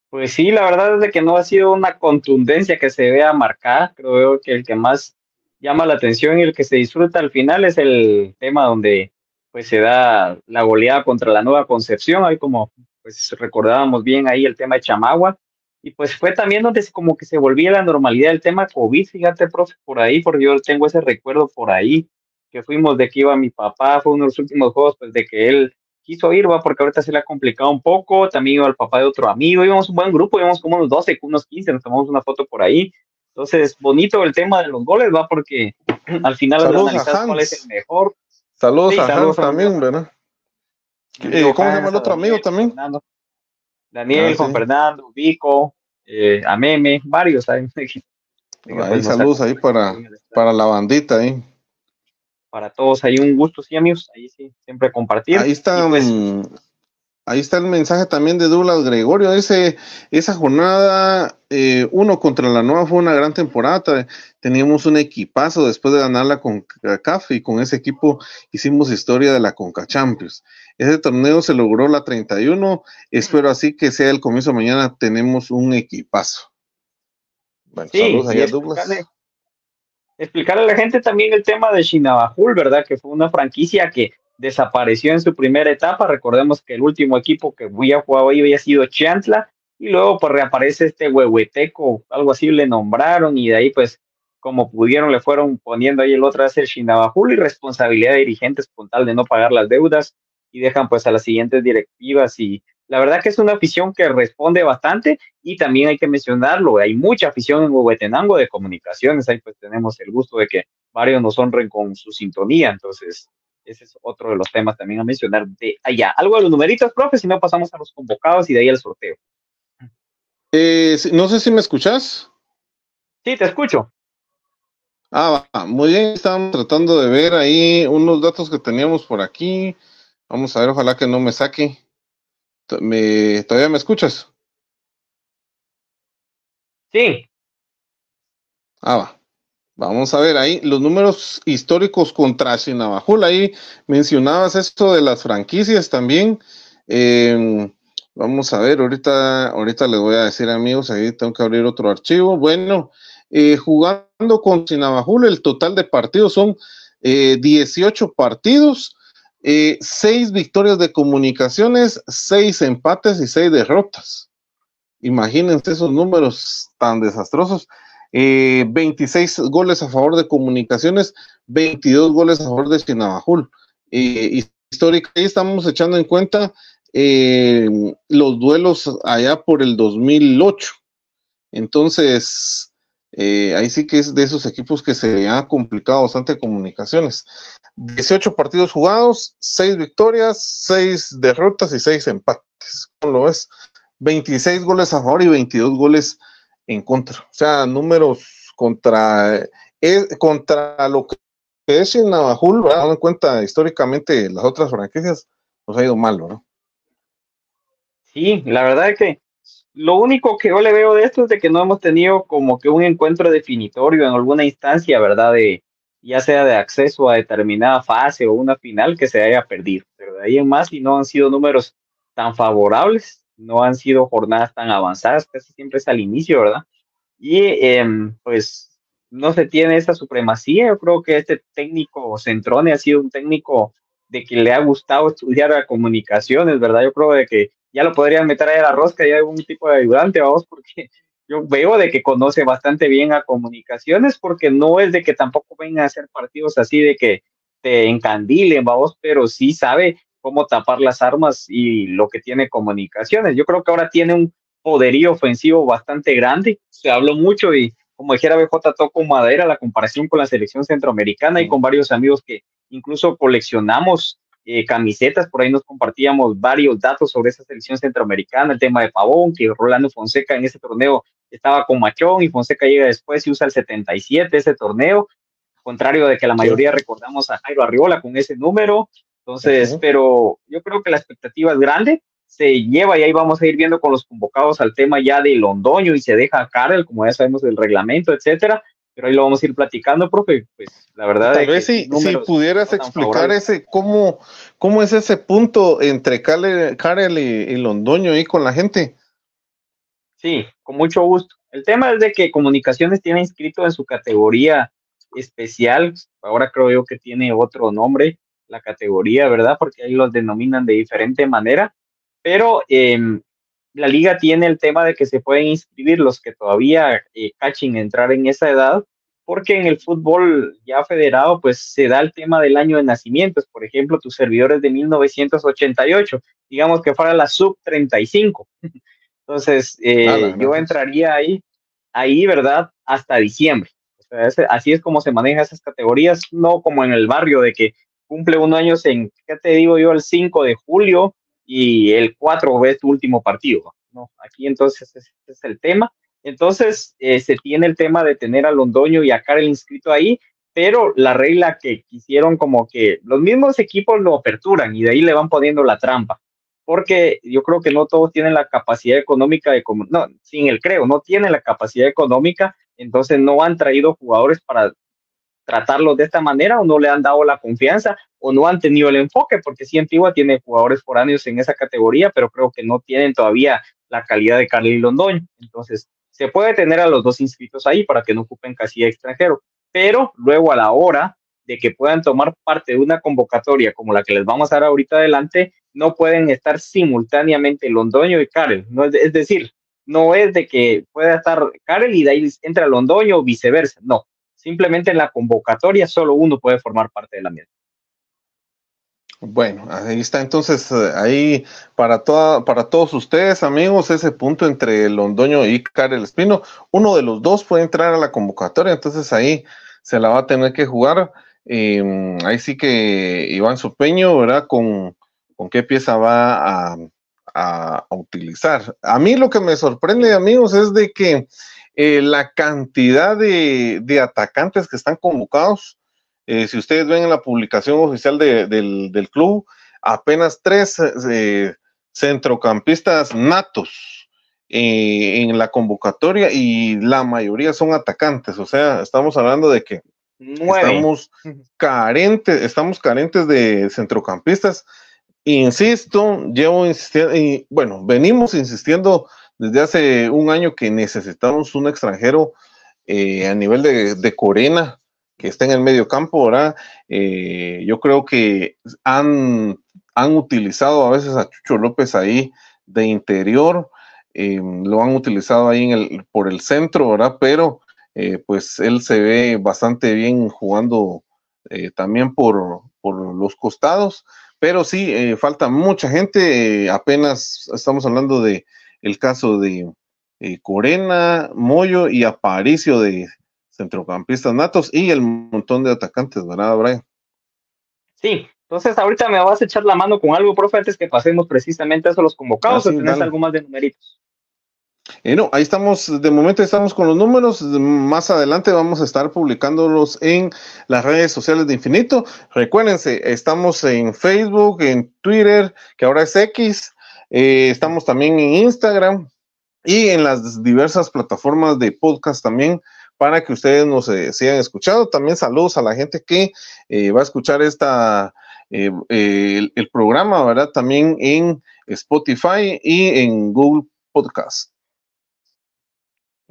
Speaker 11: Pues sí, la verdad es de que no ha sido una contundencia que se vea marcada. Creo que el que más llama la atención y el que se disfruta al final es el tema donde pues se da la goleada contra la Nueva Concepción, ahí como pues recordábamos bien ahí el tema de Chamagua, y pues fue también donde se- como que se volvía la normalidad el tema COVID, fíjate, profe, por ahí, porque yo tengo ese recuerdo por ahí, que fuimos de que iba mi papá, fue uno de los últimos juegos, pues de que él quiso ir, va, porque ahorita se le ha complicado un poco, también iba el papá de otro amigo, íbamos un buen grupo, íbamos como unos 12, unos 15, nos tomamos una foto por ahí, entonces bonito el tema de los goles, va, porque al final
Speaker 12: Saludos a
Speaker 11: analizas cuál es el mejor,
Speaker 12: Saludos
Speaker 11: Sí,
Speaker 12: a
Speaker 11: saludos
Speaker 12: Hans también. ¿verdad? Eh, ¿Cómo se llama el otro amigo también?
Speaker 11: Fernando. Daniel,
Speaker 12: Ah,
Speaker 11: Juan. Fernando, Vico, eh, a Meme, varios ahí.
Speaker 12: Ahí
Speaker 11: Pues,
Speaker 12: saludos ahí para, para la bandita ahí.
Speaker 11: Para todos, ahí un gusto, sí, amigos. Ahí sí, siempre compartir.
Speaker 12: Ahí está,
Speaker 11: Y, pues,
Speaker 12: ahí está el mensaje también de Douglas Gregorio. Ese, esa jornada, eh, uno contra la nueva fue una gran temporada. Teníamos un equipazo después de ganarla con CAF y con ese equipo hicimos historia de la Conca Champions. Ese torneo se logró la 31. Espero así que sea el comienzo. Mañana tenemos un equipazo. Bueno,
Speaker 11: sí,
Speaker 12: saludos
Speaker 11: y
Speaker 12: ahí a Douglas.
Speaker 11: explicarle a la gente también el tema de Shinabajul, ¿verdad? Que fue una franquicia que desapareció en su primera etapa. Recordemos que el último equipo que había jugado ahí había sido Chantla y luego pues reaparece este huehueteco, algo así le nombraron y de ahí pues como pudieron le fueron poniendo ahí el otro hace el Shinabajul y responsabilidad de dirigentes con tal de no pagar las deudas y dejan pues a las siguientes directivas y la verdad que es una afición que responde bastante y también hay que mencionarlo, hay mucha afición en Huehuetenango de comunicaciones, ahí pues tenemos el gusto de que varios nos honren con su sintonía, entonces ese es otro de los temas también a mencionar de allá. Algo de los numeritos, profe, si no pasamos a los convocados y de ahí al sorteo.
Speaker 12: Eh, no sé si me escuchas.
Speaker 11: Sí, te escucho.
Speaker 12: Ah, muy bien, estábamos tratando de ver ahí unos datos que teníamos por aquí. Vamos a ver, ojalá que no me saque. ¿Me, ¿Todavía me escuchas?
Speaker 11: Sí.
Speaker 12: Ah, va. Vamos a ver ahí los números históricos contra Sinabajul. Ahí mencionabas esto de las franquicias también. Em, vamos a ver, ahorita, ahorita les voy a decir amigos, ahí tengo que abrir otro archivo. Bueno, eh, jugando con Sinabajul, el total de partidos son eh, 18 partidos eh, seis victorias de comunicaciones, seis empates y seis derrotas. Imagínense esos números tan desastrosos. 26 eh, goles a favor de comunicaciones, 22 goles a favor de Sinabajul. Eh, históricamente estamos echando en cuenta eh, los duelos allá por el 2008. Entonces, ahí sí que es de esos equipos que se ha complicado bastante comunicaciones. 18 partidos jugados, 6 victorias, 6 derrotas y 6 empates. ¿Cómo lo ves? 26 goles a favor y 22 goles en contra. O sea, números contra, eh, contra lo que es en Navajul, dando en cuenta históricamente las otras franquicias, nos ha ido mal, ¿no?
Speaker 11: Sí, la verdad es que lo único que yo le veo de esto es de que no hemos tenido como que un encuentro definitorio en alguna instancia, ¿verdad? De, ya sea de acceso a determinada fase o una final que se haya perdido. Pero de ahí en más, y no han sido números tan favorables, no han sido jornadas tan avanzadas, casi siempre es al inicio, ¿verdad? Y em, pues no se tiene esa supremacía. Yo creo que este técnico Centrone ha sido un técnico de que le ha gustado estudiar a comunicaciones, ¿verdad? Yo creo de que ya lo podrían meter ahí a la rosca y algún tipo de ayudante, vamos, porque yo veo de que conoce bastante bien a comunicaciones, porque no es de que tampoco venga a hacer partidos así de que te encandilen, vamos, pero sí sabe cómo tapar las armas y lo que tiene comunicaciones. Yo creo que ahora tiene un poderío ofensivo bastante grande. Se habló mucho y, como dijera BJ, toco madera la comparación con la selección centroamericana y con varios amigos que incluso coleccionamos eh, camisetas, por ahí nos compartíamos varios datos sobre esa selección centroamericana, el tema de Pavón, que Rolando Fonseca en ese torneo estaba con Machón y Fonseca llega después y usa el 77 ese torneo, contrario de que la mayoría recordamos a Jairo Arriola con ese número. Entonces, pero yo creo que la expectativa es grande, se lleva y ahí vamos a ir viendo con los convocados al tema ya de Londoño y se deja a Karel, como ya sabemos del reglamento, etcétera pero ahí lo vamos a ir platicando, profe. Pues la verdad.
Speaker 12: Tal vez si, si pudieras explicar ese, cómo, cómo es ese punto entre Karel, y, Londoño ahí con la gente.
Speaker 11: Sí, con mucho gusto. El tema es de que Comunicaciones tiene inscrito en su categoría especial, ahora creo yo que tiene otro nombre, la categoría, ¿verdad? Porque ahí los denominan de diferente manera, pero eh, la liga tiene el tema de que se pueden inscribir los que todavía eh, cachen entrar en esa edad, porque en el fútbol ya federado, pues se da el tema del año de nacimientos. Por ejemplo, tus servidores de 1988, digamos que fuera la sub 35. Entonces, eh, yo entraría ahí, ahí, ¿verdad? Hasta diciembre. así es como se maneja esas categorías, no como en el barrio de que cumple un año en, ¿qué te digo yo? El 5 de julio y el 4 es tu último partido. ¿no? Aquí entonces ese es el tema. Entonces eh, se tiene el tema de tener a Londoño y a Karel inscrito ahí, pero la regla que quisieron como que los mismos equipos lo aperturan y de ahí le van poniendo la trampa, porque yo creo que no todos tienen la capacidad económica de, no, sin el creo, no tienen la capacidad económica, entonces no han traído jugadores para tratarlos de esta manera o no le han dado la confianza o no han tenido el enfoque, porque sí Antigua tiene jugadores foráneos en esa categoría, pero creo que no tienen todavía la calidad de Carly Londoño. Entonces, se puede tener a los dos inscritos ahí para que no ocupen casilla extranjero, pero luego a la hora de que puedan tomar parte de una convocatoria como la que les vamos a dar ahorita adelante, no pueden estar simultáneamente Londoño y Karel. No es, decir, no es de que pueda estar Karel y de ahí entra Londoño o viceversa, no. Simplemente en la convocatoria solo uno puede formar parte de la misma.
Speaker 12: Bueno, ahí está entonces, eh, ahí para, toda, para todos ustedes, amigos, ese punto entre Londoño y Karel Espino, uno de los dos puede entrar a la convocatoria, entonces ahí se la va a tener que jugar. Em, ahí sí que Iván Sopeño, ¿verdad? Con, con qué pieza va a, utilizar. A mí lo que me sorprende, amigos, es de que eh, la cantidad de, de, atacantes que están convocados, eh, si ustedes ven en la publicación oficial de, del, del, club, apenas tres eh, centrocampistas natos en la convocatoria y la mayoría son atacantes. O sea, estamos hablando de que estamos carentes, estamos carentes de centrocampistas Insisto, llevo insistiendo, y bueno, venimos insistiendo desde hace un año que necesitamos un extranjero eh, a nivel de, de, Corena que esté en el medio campo, ¿verdad? Eh, yo creo que han, han utilizado a veces a Chucho López ahí de interior, eh, lo han utilizado ahí en el, por el centro, ¿verdad? Pero pues él se ve bastante bien jugando también por, por los costados pero sí, eh, falta mucha gente, eh, apenas estamos hablando de el caso de eh, Corena, Moyo y Aparicio de centrocampistas natos y el montón de atacantes, ¿verdad, Brian?
Speaker 11: Sí, entonces ahorita me vas a echar la mano con algo, profe, antes que pasemos precisamente a eso los convocados, ah, o tenés algo más de numeritos.
Speaker 12: Eh, no, ahí estamos, de momento estamos con los números, más adelante vamos a estar publicándolos en las redes sociales de Infinito. Recuérdense, estamos en Facebook, en Twitter, que ahora es X, eh, estamos también en Instagram y en las diversas plataformas de podcast también para que ustedes nos eh, sigan escuchando. También saludos a la gente que va a escuchar esta, el, el programa, ¿verdad? También en Spotify y en Google Podcast.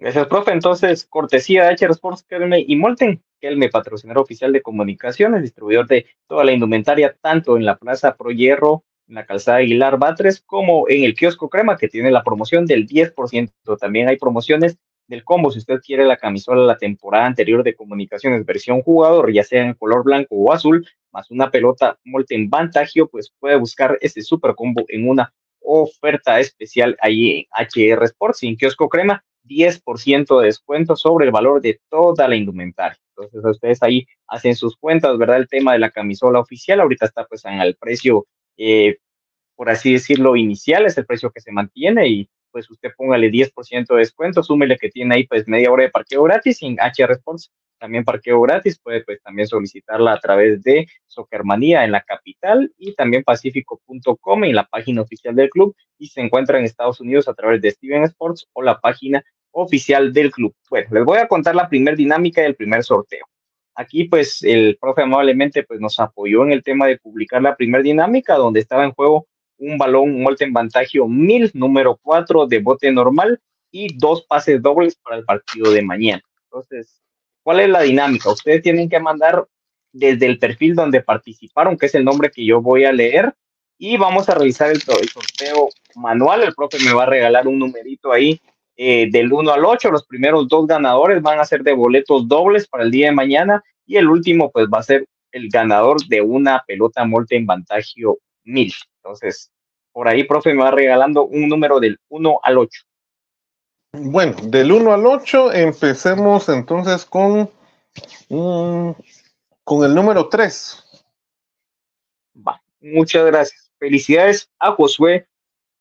Speaker 11: Gracias, profe. Entonces, cortesía de HR Sports Kelme y Molten, Kelme, patrocinador oficial de comunicaciones, distribuidor de toda la indumentaria, tanto en la Plaza Pro Hierro, en la calzada Aguilar Batres, como en el kiosco Crema, que tiene la promoción del 10%. También hay promociones del combo, si usted quiere la camisola la temporada anterior de comunicaciones versión jugador, ya sea en color blanco o azul, más una pelota Molten Vantagio, pues puede buscar este super combo en una oferta especial ahí en HR Sports y en kiosco Crema 10% de descuento sobre el valor de toda la indumentaria. Entonces, ustedes ahí hacen sus cuentas, ¿verdad? El tema de la camisola oficial ahorita está pues en el precio, eh, por así decirlo, inicial, es el precio que se mantiene y pues usted póngale 10% de descuento, súmele que tiene ahí pues media hora de parqueo gratis en HR Sports, también parqueo gratis, puede pues también solicitarla a través de Soccermanía en la capital y también pacífico.com en la página oficial del club y se encuentra en Estados Unidos a través de Steven Sports o la página oficial del club. Bueno, les voy a contar la primera dinámica del primer sorteo. Aquí, pues, el profe amablemente pues, nos apoyó en el tema de publicar la primera dinámica, donde estaba en juego un balón Molten Vantagio 1000, número 4 de bote normal y dos pases dobles para el partido de mañana. Entonces, ¿cuál es la dinámica? Ustedes tienen que mandar desde el perfil donde participaron, que es el nombre que yo voy a leer, y vamos a realizar el sorteo manual. El profe me va a regalar un numerito ahí eh, del 1 al 8. Los primeros dos ganadores van a ser de boletos dobles para el día de mañana y el último pues va a ser el ganador de una pelota en Vantagio 1000. Entonces, por ahí, profe, me va regalando un número del 1 al 8.
Speaker 12: Bueno, del 1 al 8 empecemos entonces con, con el número 3.
Speaker 11: Va, muchas gracias. Felicidades a Josué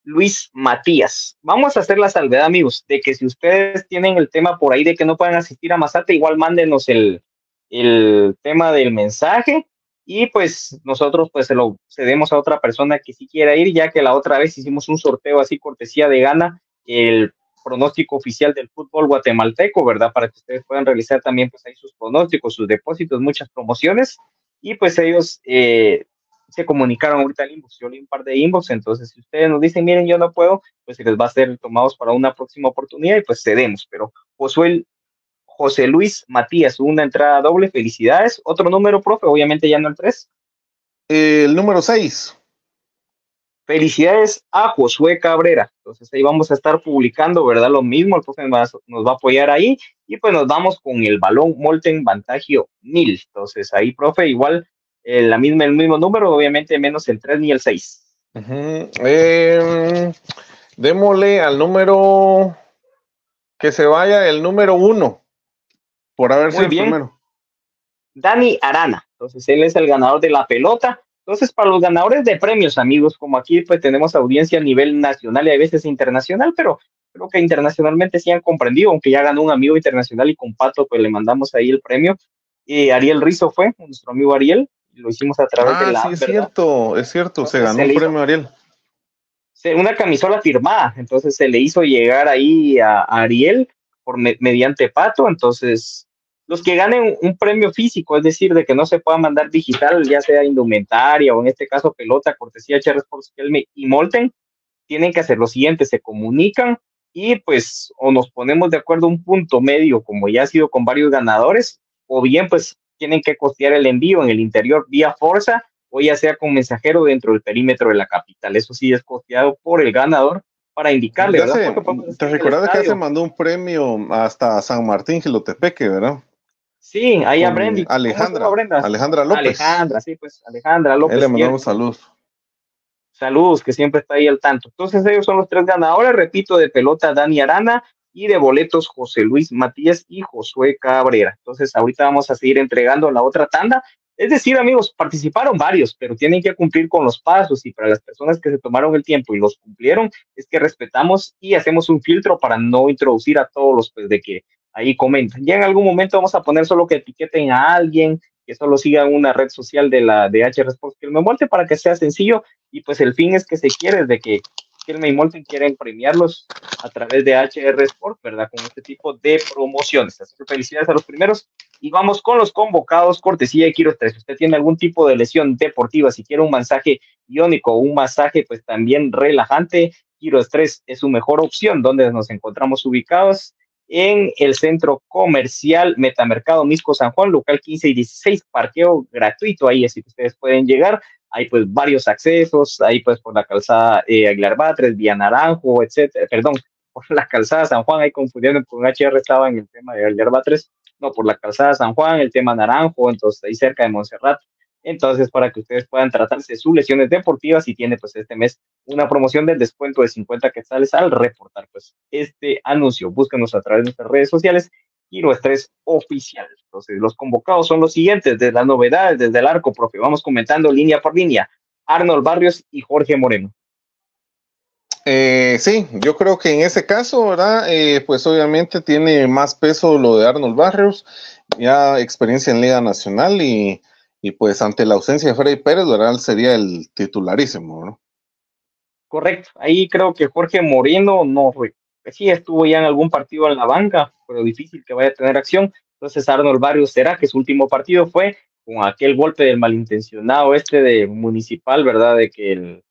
Speaker 11: Luis Matías. Vamos a hacer la salvedad, amigos, de que si ustedes tienen el tema por ahí de que no pueden asistir a Masate, igual mándenos el, el tema del mensaje y pues nosotros pues se lo cedemos a otra persona que sí quiera ir, ya que la otra vez hicimos un sorteo así cortesía de gana, el pronóstico oficial del fútbol guatemalteco, ¿verdad? Para que ustedes puedan realizar también pues ahí sus pronósticos, sus depósitos, muchas promociones y pues ellos eh, se comunicaron ahorita al inbox, yo leí un par de inbox, entonces si ustedes nos dicen, miren, yo no puedo, pues se les va a ser tomados para una próxima oportunidad y pues cedemos, pero Josué, José Luis Matías, una entrada doble, felicidades. Otro número, profe, obviamente ya no el 3.
Speaker 12: El número 6.
Speaker 11: Felicidades a Josué Cabrera. Entonces ahí vamos a estar publicando, ¿verdad? Lo mismo, el profe nos va a apoyar ahí y pues nos vamos con el balón Molten Vantagio 1000. Entonces ahí, profe, igual la misma, el mismo número, obviamente menos el 3 ni el 6.
Speaker 12: Em, démosle al número que se vaya el número 1 por haber sido el primero.
Speaker 11: Dani Arana. Entonces él es el ganador de la pelota entonces, para los ganadores de premios, amigos, como aquí pues tenemos audiencia a nivel nacional y a veces internacional, pero creo que internacionalmente sí han comprendido, aunque ya ganó un amigo internacional y con Pato pues le mandamos ahí el premio. Y Ariel Rizo fue, nuestro amigo Ariel, lo hicimos a través de
Speaker 12: Ah,
Speaker 11: la...
Speaker 12: sí, es
Speaker 11: ¿verdad?
Speaker 12: cierto, es cierto, se ganó el premio Ariel.
Speaker 11: una camisola firmada, entonces se le hizo llegar ahí a, a Ariel por me- mediante Pato, entonces los que ganen un premio físico, es decir, de que no se pueda mandar digital, ya sea indumentaria o en este caso pelota, cortesía HR Sports Kelme y Molten, tienen que hacer lo siguiente, se comunican y pues o nos ponemos de acuerdo un punto medio, como ya ha sido con varios ganadores, o bien pues tienen que costear el envío en el interior vía Forza o ya sea con mensajero dentro del perímetro de la capital. Eso sí es costeado por el ganador para indicarle, podemos decir
Speaker 12: te recuerdas que se mandó un premio hasta San Martín, Gilotepeque, ¿verdad?
Speaker 11: Sí, ahí a Brendy. ¿Cómo
Speaker 12: Alejandra? Alejandra López.
Speaker 11: Alejandra, sí, pues Alejandra López.
Speaker 12: Ahí le mandamos saludos.
Speaker 11: Saludos, que siempre está ahí al tanto. Entonces ellos son los tres ganadores, repito, de pelota Dani Arana y de boletos José Luis Matías y Josué Cabrera. Entonces ahorita vamos a seguir entregando la otra tanda. Es decir, amigos, participaron varios, pero tienen que cumplir con los pasos y para las personas que se tomaron el tiempo y los cumplieron, es que respetamos y hacemos un filtro para no introducir a todos los pues, de que ahí comentan. Ya en algún momento vamos a poner solo que etiqueten a alguien, que solo sigan una red social de la de HR Sports que me muerte para que sea sencillo y pues el fin es que se quiere de que Kelme y Molten quieren premiarlos a través de HR Sport, ¿verdad? Con este tipo de promociones. Así que felicidades a los primeros. Y vamos con los convocados, cortesía de Quiros 3. Si usted tiene algún tipo de lesión deportiva, si quiere un masaje iónico un masaje pues también relajante, Quiros 3 es su mejor opción, donde nos encontramos ubicados en el centro comercial Metamercado Misco San Juan, local 15 y 16, parqueo gratuito ahí, así que ustedes pueden llegar. Hay pues varios accesos, ahí pues por la calzada eh, Aguilar Batres, Vía Naranjo, etcétera, perdón, por la calzada San Juan, ahí confundiendo con HR estaba en el tema de Aguilar Batres, no, por la calzada San Juan, el tema Naranjo, entonces ahí cerca de Montserrat. Entonces, para que ustedes puedan tratarse sus lesiones deportivas y tiene pues este mes una promoción del descuento de 50 quetzales al reportar pues este anuncio. Búscanos a través de nuestras redes sociales y nuestra es oficial. Entonces, los convocados son los siguientes, desde las novedades, desde el arco, profe. Vamos comentando línea por línea. Arnold Barrios y Jorge Moreno.
Speaker 12: Eh, sí, yo creo que en ese caso, ¿verdad? Eh, pues obviamente tiene más peso lo de Arnold Barrios, ya experiencia en Liga Nacional y, y pues ante la ausencia de Freddy Pérez, ¿verdad? Sería el titularísimo, ¿no?
Speaker 11: Correcto. Ahí creo que Jorge Moreno no fue. Sí, estuvo ya en algún partido en la banca, pero difícil que vaya a tener acción. Entonces, Arnold Barrios será que su último partido fue con aquel golpe del malintencionado este de Municipal, ¿verdad? De que el,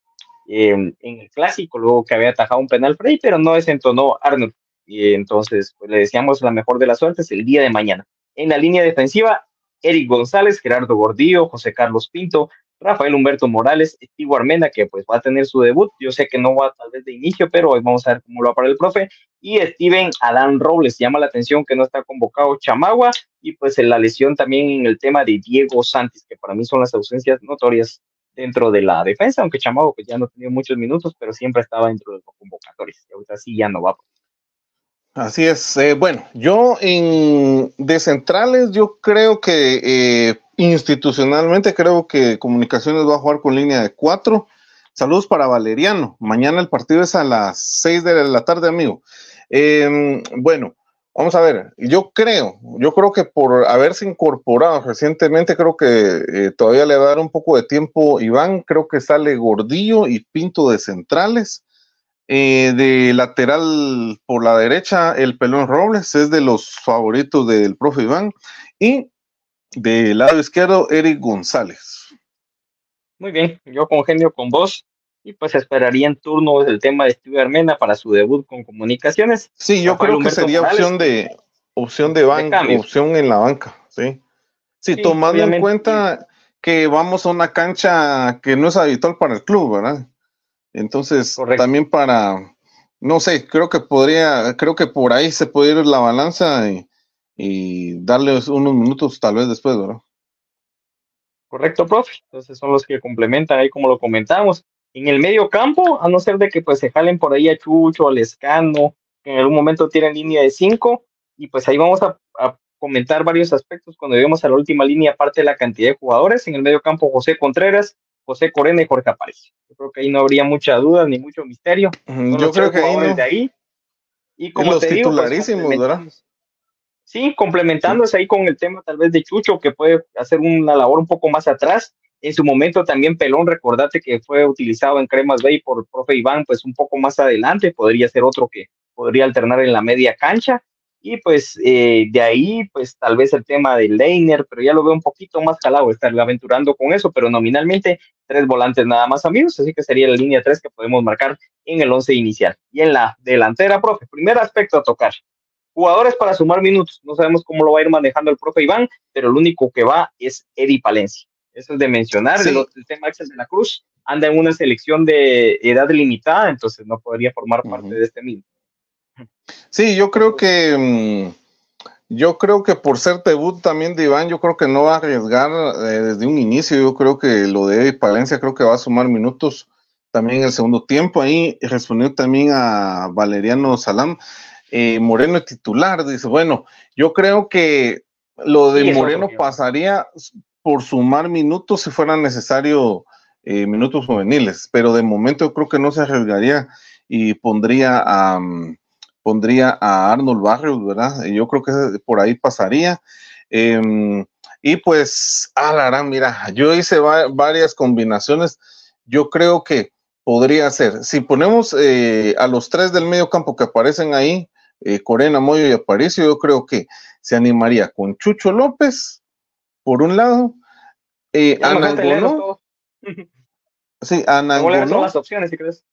Speaker 11: eh, en el clásico, luego que había atajado un penal Frey, pero no desentonó Arnold. Y entonces, pues le deseamos la mejor de las suertes el día de mañana. En la línea defensiva, Eric González, Gerardo Gordillo, José Carlos Pinto, Rafael Humberto Morales, Estivo Armenda, que pues va a tener su debut. Yo sé que no va tal vez de inicio, pero hoy vamos a ver cómo lo va para el profe. Y Steven Adán Robles, llama la atención que no está convocado Chamagua y pues en la lesión también en el tema de Diego Santos, que para mí son las ausencias notorias dentro de la defensa, aunque Chamagua pues ya no tenía muchos minutos, pero siempre estaba dentro de los convocatorios. Y ahorita sí ya no va.
Speaker 12: Así es. Eh, bueno, yo en de centrales, yo creo que eh, institucionalmente creo que Comunicaciones va a jugar con línea de cuatro. Saludos para Valeriano. Mañana el partido es a las seis de la tarde, amigo. Eh, bueno, vamos a ver. Yo creo, yo creo que por haberse incorporado recientemente, creo que eh, todavía le va a dar un poco de tiempo Iván. Creo que sale Gordillo y Pinto de centrales. Eh, de lateral por la derecha, el Pelón Robles es de los favoritos del profe Iván. Y del lado izquierdo, Eric González.
Speaker 11: Muy bien, yo congenio con vos y pues esperaría en turno el tema de Steve Armena para su debut con comunicaciones.
Speaker 12: Sí, yo
Speaker 11: Rafael
Speaker 12: creo que
Speaker 11: Humberto
Speaker 12: sería
Speaker 11: Morales,
Speaker 12: opción de opción de banca, opción en la banca, sí. Sí,
Speaker 11: Sí,
Speaker 12: tomando en cuenta que vamos a una cancha que no es habitual para el club, ¿verdad? Entonces, también para, no sé, creo que podría, creo que por ahí se puede ir la balanza y, y darles unos minutos tal vez después, ¿verdad?
Speaker 11: Correcto, profe. Entonces son los que complementan ahí como lo comentamos. En el medio campo, a no ser de que pues se jalen por ahí a Chucho, al Escano, que en algún momento tienen línea de cinco, y pues ahí vamos a, comentar varios aspectos cuando lleguemos a la última línea, aparte de la cantidad de jugadores. En el medio campo, José Contreras, José Corena y Jorge Aparicio. Yo creo que ahí no habría mucha duda ni mucho misterio.
Speaker 12: Yo creo que ahí no.
Speaker 11: De ahí. Y como
Speaker 12: los
Speaker 11: te digo, pues,
Speaker 12: titularísimos, ¿verdad?
Speaker 11: Sí, complementándose ahí con el tema tal vez de Chucho, que puede hacer una labor un poco más atrás. En su momento también Pelón, recordate que fue utilizado en Cremas Bay por profe Iván, pues un poco más adelante, podría ser otro que podría alternar en la media cancha. Y pues eh, de ahí, pues tal vez el tema de Leiner, pero ya lo veo un poquito más calado estar aventurando con eso, pero nominalmente tres volantes nada más amigos, así que sería la línea tres que podemos marcar en el once inicial. Y en la delantera, profe, primer aspecto a tocar, Jugadores para sumar minutos. No sabemos cómo lo va a ir manejando el profe Iván, pero el único que va es Eddie Palencia. Eso es de mencionar. El, tema Axel de la Cruz anda en una selección de edad limitada, entonces no podría formar parte de este mismo.
Speaker 12: Sí, yo creo que mm, yo creo que por ser debut también de Iván, yo creo que no va a arriesgar eh, desde un inicio. Yo creo que lo de Eddie Palencia creo que va a sumar minutos también en el segundo tiempo. Ahí respondió también a Valeriano Salam. Eh, Moreno titular. Dice, bueno, yo creo que lo de Moreno pasaría por sumar minutos si fuera necesario eh, minutos juveniles, pero de momento yo creo que no se arriesgaría y pondría a, pondría a Arnold Barrios, ¿verdad? Yo creo que por ahí pasaría. Em, y pues, la mira, yo hice varias combinaciones. Yo creo que podría ser, si ponemos eh, a los tres del medio campo que aparecen ahí, eh, Corena, Moyo y Aparicio, yo creo que se animaría con Chucho López, por un lado, eh, Anangonó. Sí, Anangonó.
Speaker 11: las opciones, si crees?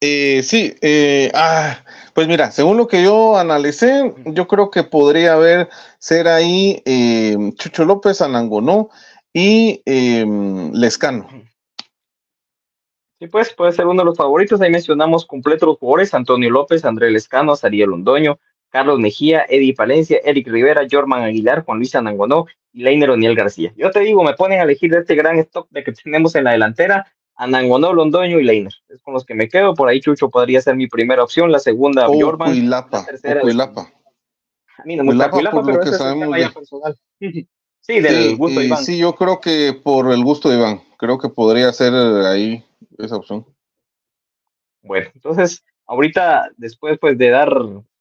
Speaker 12: Eh, sí, eh, ah, pues mira, según lo que yo analicé, yo creo que podría haber ser ahí eh, Chucho López, Anangonó y eh, Lescano.
Speaker 11: Sí, pues puede ser uno de los favoritos. Ahí mencionamos completos los jugadores: Antonio López, Andrés Lescano, Sariel Londoño, Carlos Mejía, Eddie Palencia, Eric Rivera, Jorman Aguilar, Juan Luis Anangonó y Leiner Oniel García. Yo te digo, me ponen a elegir de este gran stock de que tenemos en la delantera, Anangonó, Londoño y Leiner. Es con los que me quedo. Por ahí Chucho podría ser mi primera opción, la segunda
Speaker 12: oh, Jorman. Cuilapa, la tercera. Cuilapa.
Speaker 11: A mí no me gusta Cuilapa, pero es un ya personal. sí, del gusto de Iván.
Speaker 12: Sí, yo creo que por el gusto de Iván. Creo que podría ser ahí esa opción.
Speaker 11: Bueno, entonces, ahorita, después pues de dar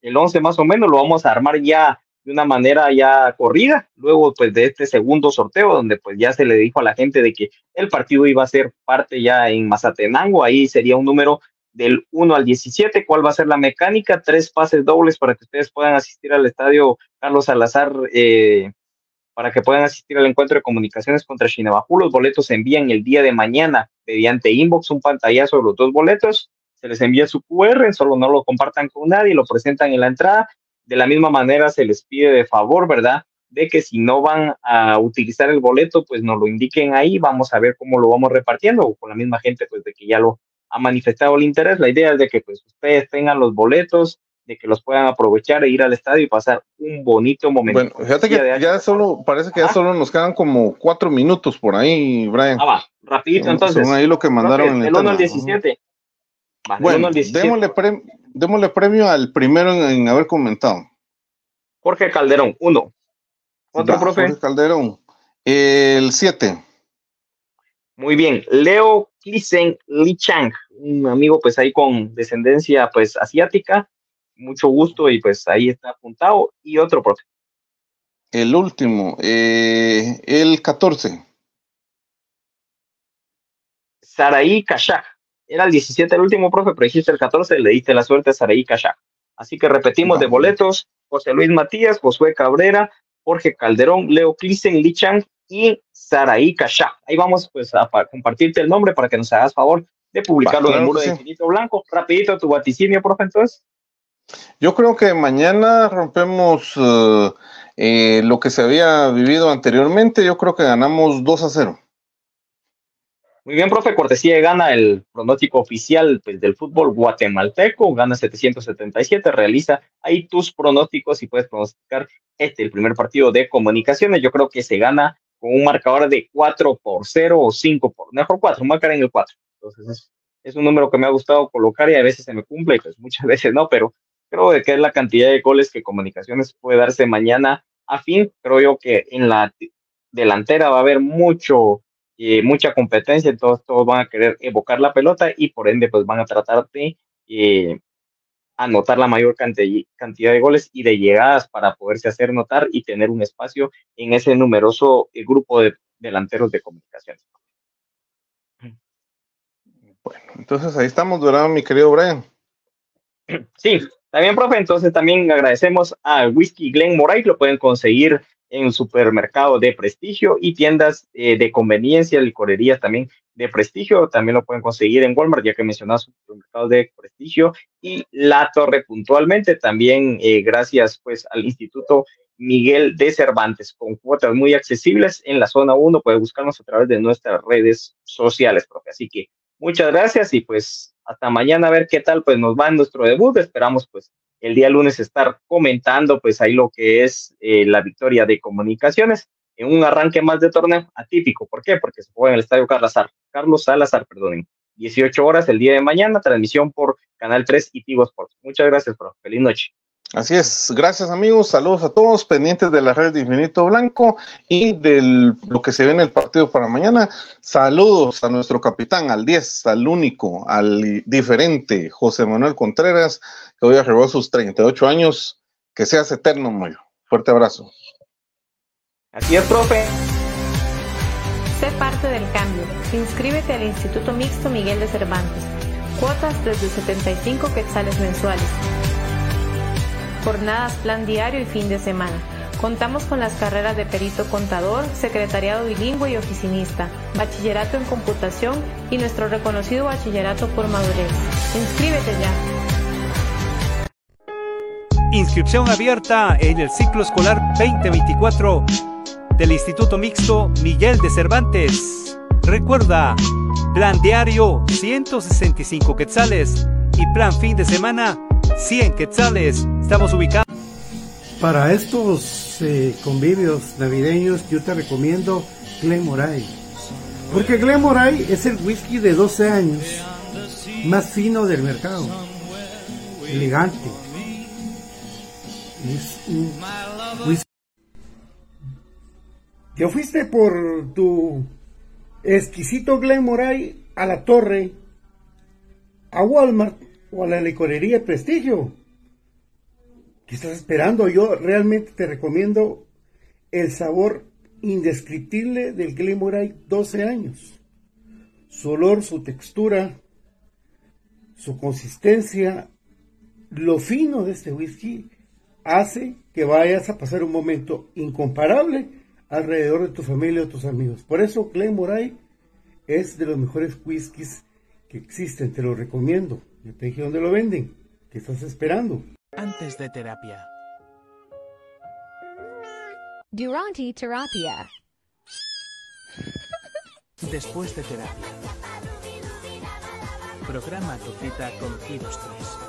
Speaker 11: el 11 más o menos, lo vamos a armar ya de una manera ya corrida, luego pues de este segundo sorteo, donde pues ya se le dijo a la gente de que el partido iba a ser parte ya en Mazatenango, ahí sería un número del 1 al 17, cuál va a ser la mecánica, tres pases dobles para que ustedes puedan asistir al estadio Carlos Salazar eh, para que puedan asistir al encuentro de comunicaciones contra Shinabajú. Los boletos se envían el día de mañana mediante inbox, un pantallazo de los dos boletos. Se les envía su QR, solo no lo compartan con nadie, lo presentan en la entrada. De la misma manera se les pide de favor, ¿verdad? De que si no van a utilizar el boleto, pues nos lo indiquen ahí, vamos a ver cómo lo vamos repartiendo, o con la misma gente, pues de que ya lo ha manifestado el interés. La idea es de que pues ustedes tengan los boletos, de que los puedan aprovechar e ir al estadio y pasar un bonito momento.
Speaker 12: Bueno, fíjate que ya solo, parece que ya solo nos quedan como cuatro minutos por ahí, Brian.
Speaker 11: Ah, va, rapidito entonces.
Speaker 12: Son ahí lo que mandaron
Speaker 11: en el 1 al 17.
Speaker 12: bueno, Démosle, premio al primero en, haber comentado.
Speaker 11: Jorge Calderón, uno. Otro profe.
Speaker 12: Jorge Calderón, el 7.
Speaker 11: Muy bien, Leo Klisen Li Chang, un amigo pues ahí con descendencia pues asiática, mucho gusto y pues ahí está apuntado. Y otro, profe.
Speaker 12: El último, eh, el 14.
Speaker 11: Saraí Kashak. Era el 17 el último, profe, pero dijiste el 14, le diste la suerte a Saraí Kashak. Así que repetimos de boletos, José Luis Matías, Josué Cabrera, Jorge Calderón, Leo Clisen, Lichan y Saraí Kashak. Ahí vamos pues a, compartirte el nombre para que nos hagas favor de publicarlo en el muro de Infinito Blanco. Rapidito tu vaticinio, profe, entonces.
Speaker 12: Yo creo que mañana rompemos eh, lo que se había vivido anteriormente. Yo creo que ganamos 2 a 0.
Speaker 11: Muy bien, profe, cortesía gana el pronóstico oficial pues, del fútbol guatemalteco, gana 777, realiza ahí tus pronósticos y puedes pronosticar este, el primer partido de comunicaciones. Yo creo que se gana con un marcador de 4 por 0 o 5 por, mejor 4, marcar en el 4. Entonces es, es, un número que me ha gustado colocar y a veces se me cumple pues muchas veces no, pero creo que es la cantidad de goles que comunicaciones puede darse mañana a fin. Creo yo que en la delantera va a haber mucho eh, mucha competencia, entonces todos van a querer evocar la pelota y por ende pues van a tratar de eh, anotar la mayor cantidad de goles y de llegadas para poderse hacer notar y tener un espacio en ese numeroso eh, grupo de delanteros de comunicaciones.
Speaker 12: Bueno, entonces ahí estamos, ¿verdad, mi querido Brian?
Speaker 11: Sí, también, profe, entonces también agradecemos al Whisky Glen Moray, lo pueden conseguir en supermercado de prestigio y tiendas eh, de conveniencia, licorerías también de prestigio. También lo pueden conseguir en Walmart, ya que mencionas supermercado de prestigio y La Torre puntualmente. También eh, gracias pues al Instituto Miguel de Cervantes, con cuotas muy accesibles en la zona 1. Puede buscarnos a través de nuestras redes sociales, profe. Así que muchas gracias y pues hasta mañana a ver qué tal pues nos va en nuestro debut. Esperamos pues el día lunes estar comentando pues ahí lo que es eh, la victoria de comunicaciones en un arranque más de torneo atípico. ¿Por qué? Porque se juega en el Estadio Carlos Salazar, Carlos Salazar, perdonen. 18 horas el día de mañana, transmisión por Canal 3 y Tigo Sports. Muchas gracias, profe. Feliz noche.
Speaker 12: Así es, gracias amigos, saludos a todos, pendientes de la red de Infinito Blanco y de lo que se ve en el partido para mañana. Saludos a nuestro capitán, al 10, al único, al diferente, José Manuel Contreras, que hoy arribó a sus 38 años. Que seas eterno, Mayo. Fuerte abrazo.
Speaker 11: Así es, profe.
Speaker 5: Sé parte del cambio. Inscríbete al Instituto Mixto Miguel de Cervantes. Cuotas desde 75 quetzales mensuales jornadas plan diario y fin de semana. Contamos con las carreras de perito contador, secretariado bilingüe y oficinista, bachillerato en computación y nuestro reconocido bachillerato por madurez. Inscríbete ya.
Speaker 4: Inscripción abierta en el ciclo escolar 2024 del Instituto Mixto Miguel de Cervantes. Recuerda, plan diario 165 quetzales y plan fin de semana 100 quetzales. Estamos ubicados.
Speaker 1: Para estos eh, convivios navideños, yo te recomiendo Glenmoray. Porque Glenmoray es el whisky de 12 años más fino del mercado. Elegante. Es un whisky. Te fuiste por tu exquisito Glenmoray a la torre, a Walmart o a la licorería Prestigio. ¿Qué estás esperando? Yo realmente te recomiendo el sabor indescriptible del Glenmorangie 12 años. Su olor, su textura, su consistencia, lo fino de este whisky hace que vayas a pasar un momento incomparable alrededor de tu familia o tus amigos. Por eso Glenmorangie es de los mejores whiskies que existen, te lo recomiendo. Yo te dije dónde lo venden. ¿Qué estás esperando?
Speaker 2: Antes de terapia.
Speaker 3: Durante terapia.
Speaker 2: Después de terapia. Programa tu cita con Giros 3.